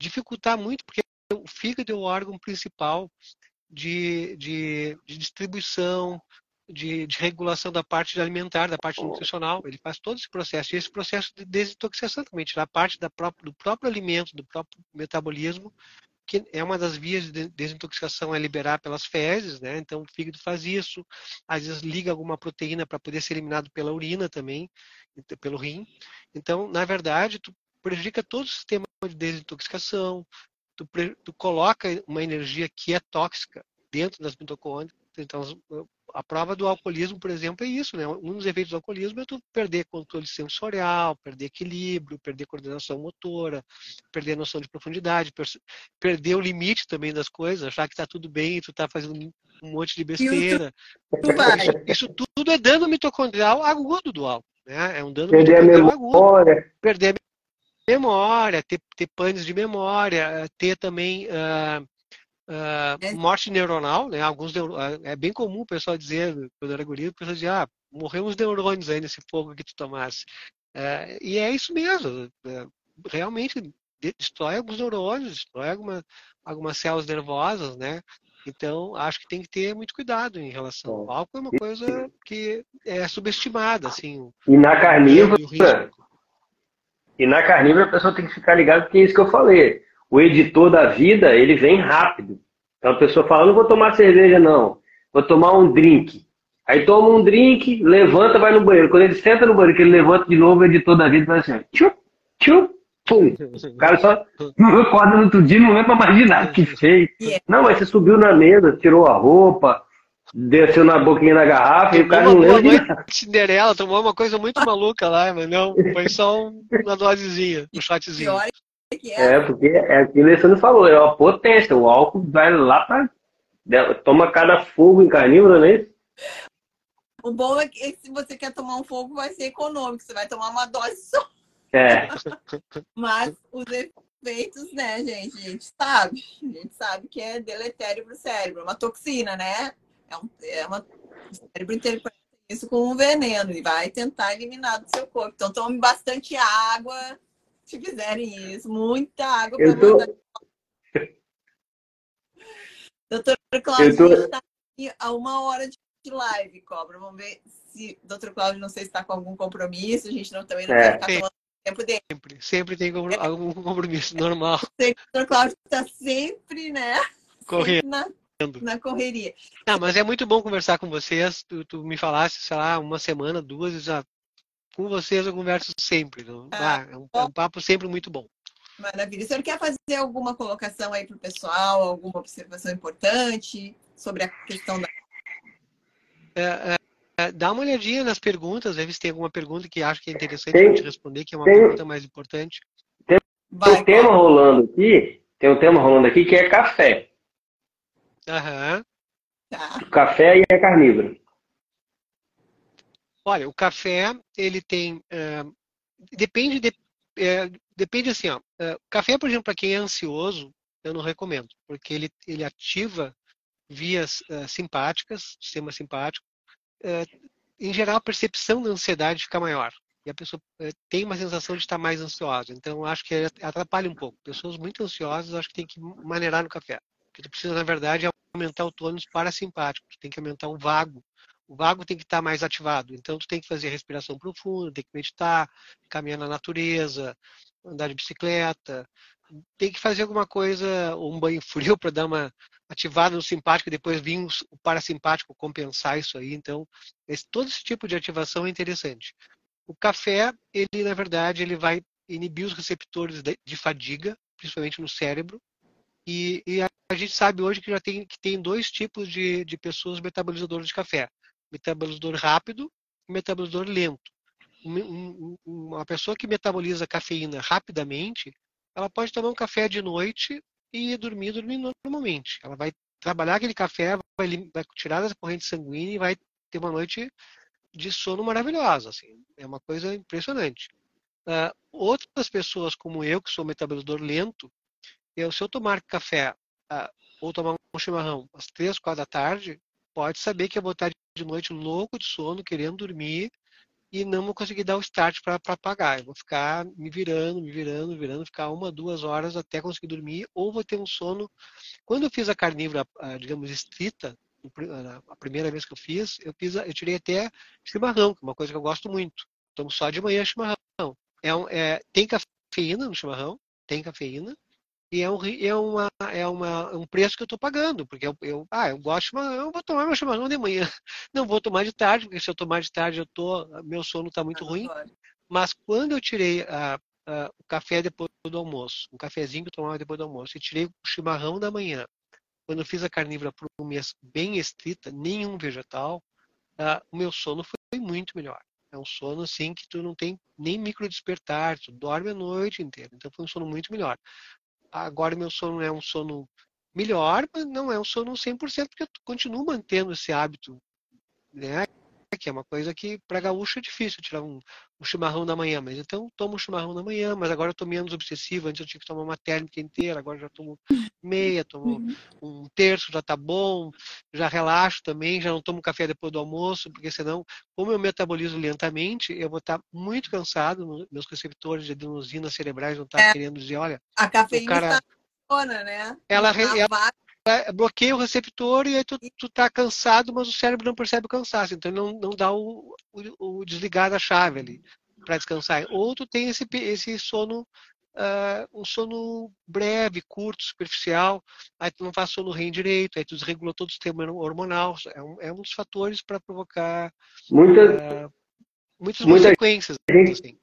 dificultar muito, porque o fígado é o órgão principal de, de, de distribuição, de, de, regulação da parte alimentar, da parte nutricional. Ele faz todo esse processo. E esse processo de desintoxicação também, tirar parte da própria, do próprio alimento, do próprio metabolismo, que é uma das vias de desintoxicação é liberar pelas fezes, né? Então o fígado faz isso, às vezes liga alguma proteína para poder ser eliminado pela urina também, pelo rim. Então, na verdade, tu prejudica todo o sistema de desintoxicação, tu, tu coloca uma energia que é tóxica dentro das mitocôndrias, então a prova do alcoolismo, por exemplo, é isso, né? Um dos efeitos do alcoolismo é tu perder controle sensorial, perder equilíbrio, perder coordenação motora, perder a noção de profundidade, perder o limite também das coisas, achar que está tudo bem e tu está fazendo um monte de besteira. Isso, isso, tudo é dano mitocondrial agudo do álcool, né? É um dano perder mitocondrial agudo. Perder a memória, ter, ter panes de memória, ter também uh, Uh, morte neuronal, né? Alguns é bem comum o pessoal dizer, quando era guri, o pessoal dizia, ah, morreu uns neurônios aí nesse fogo que tu tomasse. É, e é isso mesmo. É, realmente destrói alguns neurônios, destrói alguma, algumas células nervosas, né? Então, acho que tem que ter muito cuidado em relação ao álcool. É uma coisa que é subestimada, assim. E na carnívora, e na carnívora a pessoa tem que ficar ligada porque é isso que eu falei. O editor da vida, ele vem rápido. Então a pessoa fala, não vou tomar cerveja não, vou tomar um drink. Aí toma um drink, levanta, vai no banheiro. Quando ele senta no banheiro, que ele levanta de novo, o editor da vida vai assim, tchup, tchup, Pum. O cara só não acorda no outro dia não lembra mais de nada que fez. Não, mas você subiu na mesa, tirou a roupa, desceu na boquinha da garrafa tomou e o cara não lembra. Cinderela tomou uma coisa muito maluca lá, mas não, foi só uma dosezinha, um shotzinho. É, é, porque é o que o Alessandro falou, é uma potência, o álcool vai lá pra. Toma cada fogo em carnívoro, não é isso? O bom é que se você quer tomar um fogo, vai ser econômico, você vai tomar uma dose só. É. Mas os efeitos, né, gente? A gente sabe. A gente sabe que é deletério para o cérebro. É uma toxina, né? É, um, é uma, o cérebro interpreta isso como um veneno e vai tentar eliminar do seu corpo. Então, tome bastante água se fizerem isso. Muita água para tô... mandar. Doutor Cláudio, tô... está aqui a uma hora de live, Cobra. Vamos ver se o doutor Cláudio não sei se está com algum compromisso. A gente não, também não é. quer ficar tomando tempo dele. Sempre, sempre tem algum compromisso normal. O Cláudio está sempre, né? Correndo. Na, na, correria. Não, mas é muito bom conversar com vocês. Tu, tu me falasse, sei lá, uma semana, duas, já. Com vocês eu converso sempre. Ah, ah, é, um, é, um, papo sempre muito bom. Maravilha. O senhor quer fazer alguma colocação aí para o pessoal, alguma observação importante sobre a questão da. É, é, é, dá uma olhadinha nas perguntas, ver se tem alguma pergunta que acha que é interessante tem, te responder, que é uma tem, pergunta mais importante. Tem, Vai, um tema rolando aqui, tem um tema rolando aqui que é café. Aham. Tá. Café e é carnívoro. Olha, o café, ele tem. Uh, depende de, uh, depende assim, ó. Uh, café, por exemplo, para quem é ansioso, eu não recomendo, porque ele, ele ativa vias simpáticas, sistema simpático, é, em geral, a percepção da ansiedade fica maior. E a pessoa é, tem uma sensação de estar mais ansiosa. Então, acho que atrapalha um pouco. Pessoas muito ansiosas, acho que tem que maneirar no café. Porque tu precisa, na verdade, aumentar o tônus parasimpático. Tu tem que aumentar o vago. O vago tem que estar mais ativado. Então, tu tem que fazer respiração profunda, tem que meditar, caminhar na natureza, andar de bicicleta, tem que fazer alguma coisa, um banho frio para dar uma ativada no simpático e depois vir o parasimpático compensar isso aí. Então, esse, todo esse tipo de ativação é interessante. O café, ele na verdade, ele vai inibir os receptores de, de fadiga, principalmente no cérebro. E, e, a gente sabe hoje que já tem, que tem dois tipos de, de pessoas metabolizadoras de café: metabolizador rápido e metabolizador lento. uma pessoa que metaboliza cafeína rapidamente, ela pode tomar um café de noite e dormir, dormir normalmente. Ela vai trabalhar aquele café, vai, vai tirar da corrente sanguínea e vai ter uma noite de sono maravilhosa. Assim. É uma coisa impressionante. Uh, outras pessoas como eu, que sou metabolizador lento, eu, se eu tomar café uh, ou tomar um chimarrão às três, quatro da tarde, pode saber que eu vou estar de noite louco de sono, querendo dormir, e não vou conseguir dar o start para pagar. Eu vou ficar me virando, me virando, virando, ficar uma, duas horas até conseguir dormir, ou vou ter um sono. Quando eu fiz a carnívora, digamos, estrita, a primeira vez que eu fiz, eu, fiz, eu tirei até chimarrão, que é uma coisa que eu gosto muito. Tomo só de manhã chimarrão. É, um, é tem cafeína no chimarrão, tem cafeína, e é um, é uma, é uma, um preço que eu estou pagando, porque eu, eu, ah, eu gosto, mas eu vou tomar meu chimarrão de manhã. Não vou tomar de tarde, porque se eu tomar de tarde, eu tô, meu sono está muito ruim. Mas quando eu tirei a, a, o café depois do almoço, um cafezinho que eu tomava depois do almoço, e tirei o chimarrão da manhã, quando eu fiz a carnívora por um mês bem estrita, nenhum vegetal, uh, o meu sono foi muito melhor. É um sono assim que tu não tem nem micro despertar, tu dorme a noite inteira. Então foi um sono muito melhor agora meu sono é um sono melhor, mas não é um sono 100%, porque eu continuo mantendo esse hábito, né? Que é uma coisa que para gaúcho é difícil tirar um, um, chimarrão da manhã, mas então tomo um chimarrão da manhã, mas agora eu tô menos obsessivo, antes eu tinha que tomar uma térmica inteira, agora já tomo meia, tomo uhum. um terço, já tá bom, já relaxo também, já não tomo café depois do almoço, porque senão, como eu metabolizo lentamente, eu vou estar tá muito cansado, meus receptores de adenosina cerebrais vão estar tá é, querendo dizer, olha, a cafeína cara, tá né? Ela, ela, é, bloqueia o receptor e aí tu, tu tá cansado, mas o cérebro não percebe o cansaço, então não, não dá o, o, o desligar da chave ali para descansar. Ou tu tem esse, esse sono, uh, um sono breve, curto, superficial, aí tu não faz sono REM direito, aí tu desregula todo o sistema hormonal, é um, é um dos fatores para provocar muita, uh, muitas muita consequências. Gente, assim.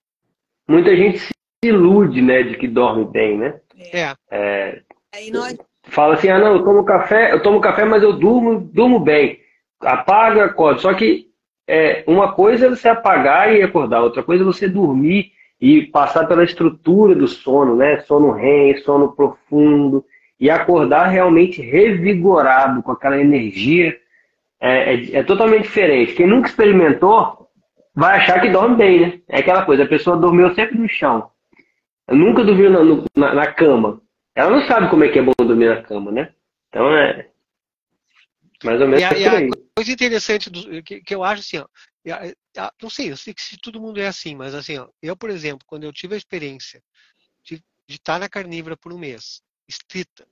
Muita gente se ilude, né, de que dorme bem, né? É. é. Aí nós fala assim, ah não, eu tomo café, eu tomo café, mas eu durmo, durmo bem. Apaga, acorda. Só que é, uma coisa é você apagar e acordar, outra coisa é você dormir e passar pela estrutura do sono, né? Sono REM, sono profundo, e acordar realmente revigorado, com aquela energia. É, é, é totalmente diferente. Quem nunca experimentou vai achar que dorme bem, né? É aquela coisa, a pessoa dormiu sempre no chão. Eu nunca dormiu na, na, na cama ela não sabe como é que é bom dormir na cama, né? Então é mais ou menos e a, e a coisa interessante do, que, que, eu acho assim, ó, não sei, eu sei que se todo mundo é assim, mas assim, ó, eu, por exemplo, quando eu tive a experiência de, de estar na carnívora por um mês, estrita,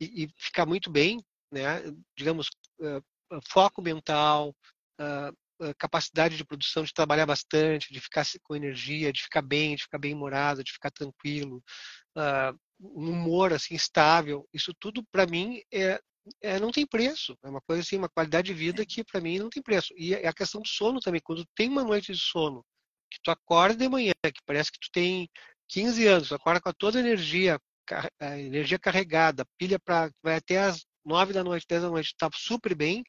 e, e ficar muito bem, né, digamos, uh, foco mental, uh, capacidade de produção, de trabalhar bastante, de ficar com energia, de ficar bem, de ficar bem morado, de ficar tranquilo, uh, um humor assim estável, isso tudo para mim é, é, não tem preço. É uma coisa assim, uma qualidade de vida que para mim não tem preço. E a questão do sono também, quando tem uma noite de sono, que tu acorda de manhã, que parece que tu tem 15 anos, tu acorda com toda a energia, a energia carregada, pilha para vai até as 9 da noite, 10 da noite, tá super bem.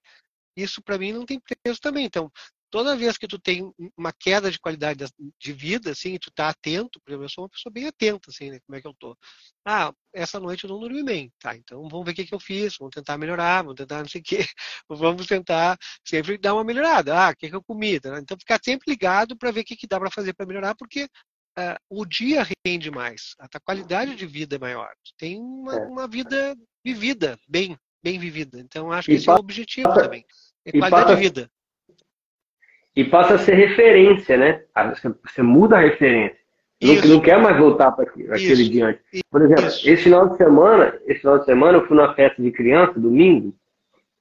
Isso para mim não tem preço também. Então, toda vez que tu tem uma queda de qualidade de vida, assim, tu tá atento, por exemplo, eu sou uma pessoa bem atenta, assim, né, como é que eu tô. Ah, essa noite eu não dormi bem, tá, então vamos ver o que, que eu fiz, vamos tentar melhorar, vamos tentar não sei o quê, vamos tentar sempre dar uma melhorada, ah, o que, que eu comi, tá? então ficar sempre ligado para ver o que, que dá para fazer para melhorar, porque uh, o dia rende mais, a tua qualidade de vida é maior, tu tem uma, é. uma vida vivida, bem, bem vivida, então acho que e esse passa, é o objetivo também, é qualidade passa, de vida e passa a ser referência, né? Você, você muda a referência. Não, não, quer mais voltar para aquele dia antes. Por exemplo, Isso. esse final de semana, esse final de semana eu fui numa festa de criança, domingo,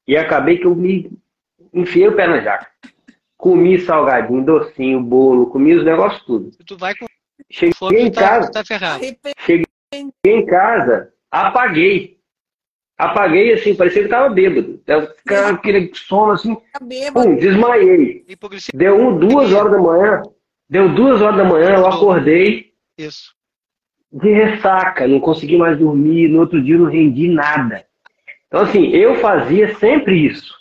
e acabei que eu me enfiei o pé na jaca. Comi salgadinho, docinho, bolo, comi os negócios tudo. Tu vai com Cheguei fome, em tá, casa. Tá cheguei em casa, apaguei. Apaguei assim, parecia que tava bêbado. Ficava aquele sono assim. Tá pum, desmaiei. Deu um, duas horas da manhã. Deu duas horas da manhã, eu acordei. Isso. De ressaca, não consegui mais dormir. No outro dia não rendi nada. Então, assim, eu fazia sempre isso.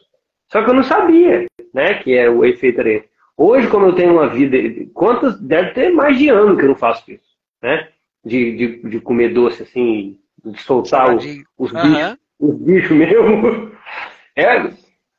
Só que eu não sabia, né, que é o efeito era esse. Hoje, como eu tenho uma vida. Quantas. Deve ter mais de ano que eu não faço isso, né? De, de, de comer doce, assim, de soltar os, os bichos os bichos mesmo. É,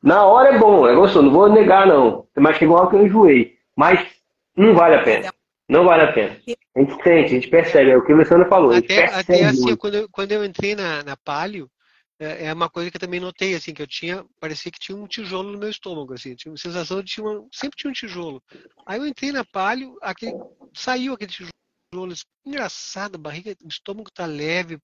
na hora é bom, é gostoso, não vou negar não. Mas chegou uma que eu enjoei. Mas não vale a pena. Não vale a pena. A gente sente, a gente percebe, é o que o Luciano falou. Até, até assim, quando eu, quando eu entrei na, na Palio, é, é uma coisa que eu também notei, assim, que eu tinha, parecia que tinha um tijolo no meu estômago, assim, tinha uma sensação de tinha uma, sempre tinha um tijolo. Aí eu entrei na Palio, aquele, saiu aquele tijolo, engraçado, a barriga, o estômago tá leve,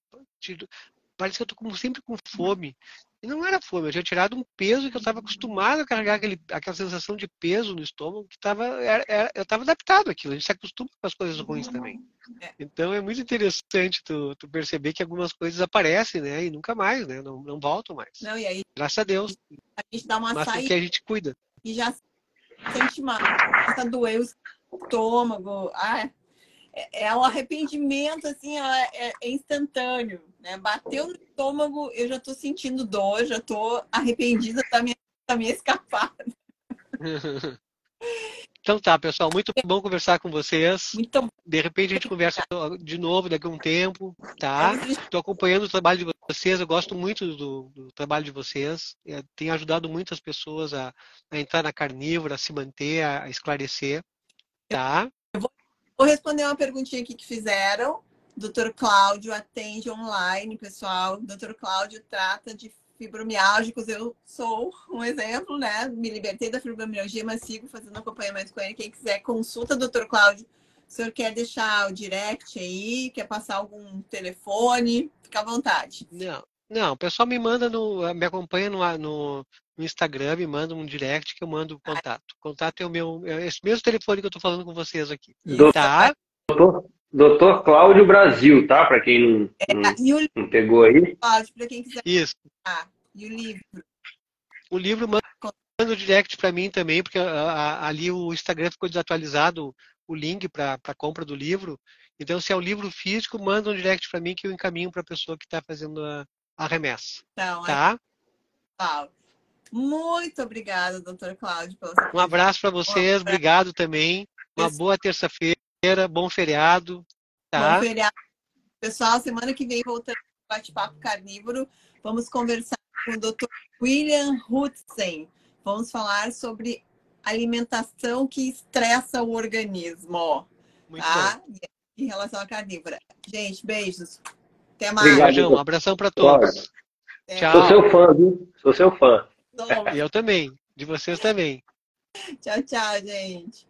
parece que eu como sempre com fome. E não era fome, eu tinha tirado um peso que eu estava acostumado a carregar aquele, aquela sensação de peso no estômago, que tava, era, era, eu estava adaptado àquilo, a gente se acostuma com as coisas ruins também. É. Então é muito interessante tu, tu, perceber que algumas coisas aparecem, né, e nunca mais, né, não, não voltam mais. Não, e aí, Graças a Deus. A gente dá uma Mas saída. que a gente cuida. E já sente mal, tá doer o estômago, ah, é, é um arrependimento, assim, é, é instantâneo. Né? Bateu no estômago, eu já estou sentindo dor, já estou arrependida da minha, da minha escapada. Então tá, pessoal, muito bom conversar com vocês. Muito De repente a gente conversa de novo daqui a um tempo, tá? Estou acompanhando o trabalho de vocês, eu gosto muito do, do trabalho de vocês. É, tem ajudado muitas pessoas a, a, entrar na carnívora, a se manter, a, a esclarecer. Tá? Eu vou, vou responder uma perguntinha aqui que fizeram. Dr. Cláudio atende online, pessoal. Dr. Cláudio trata de fibromialgicos. Eu sou um exemplo, né? Me libertei da fibromialgia, mas sigo fazendo acompanhamento com ele. Quem quiser, consulta, Dr. Cláudio. O senhor quer deixar o direct aí? Quer passar algum telefone? Fica à vontade. Não, não. O pessoal me manda no, me acompanha no, no, no Instagram, me manda um direct que eu mando o contato. O contato é o meu, é esse mesmo telefone que eu estou falando com vocês aqui. Doutor, tá? Doutor, doutor Cláudio Brasil, tá? Para quem não, é, não, não, pegou aí. Cláudio, para quem quiser. Isso. Ah, e o livro? O livro manda, manda o direct para mim também, porque a, a, ali o Instagram ficou desatualizado o link para a compra do livro. Então, se é o livro físico, manda um direct para mim que eu encaminho para a pessoa que está fazendo a, a remessa. Então, tá? É... Muito obrigada, doutor Cláudio. Um abraço para vocês, obrigado também. Uma boa terça-feira, bom feriado. Tá? Bom feriado. Pessoal, semana que vem voltando ao bate-papo carnívoro, vamos conversar com o doutor William Hudson. Vamos falar sobre alimentação que estressa o organismo. Muito tá? Bom. Em relação à carnívora. Gente, beijos. Até mais. Obrigado, um abração para todos. Tchau. Sou seu fã, viu? Sou seu fã. E eu também. De vocês também. Tchau, tchau, gente.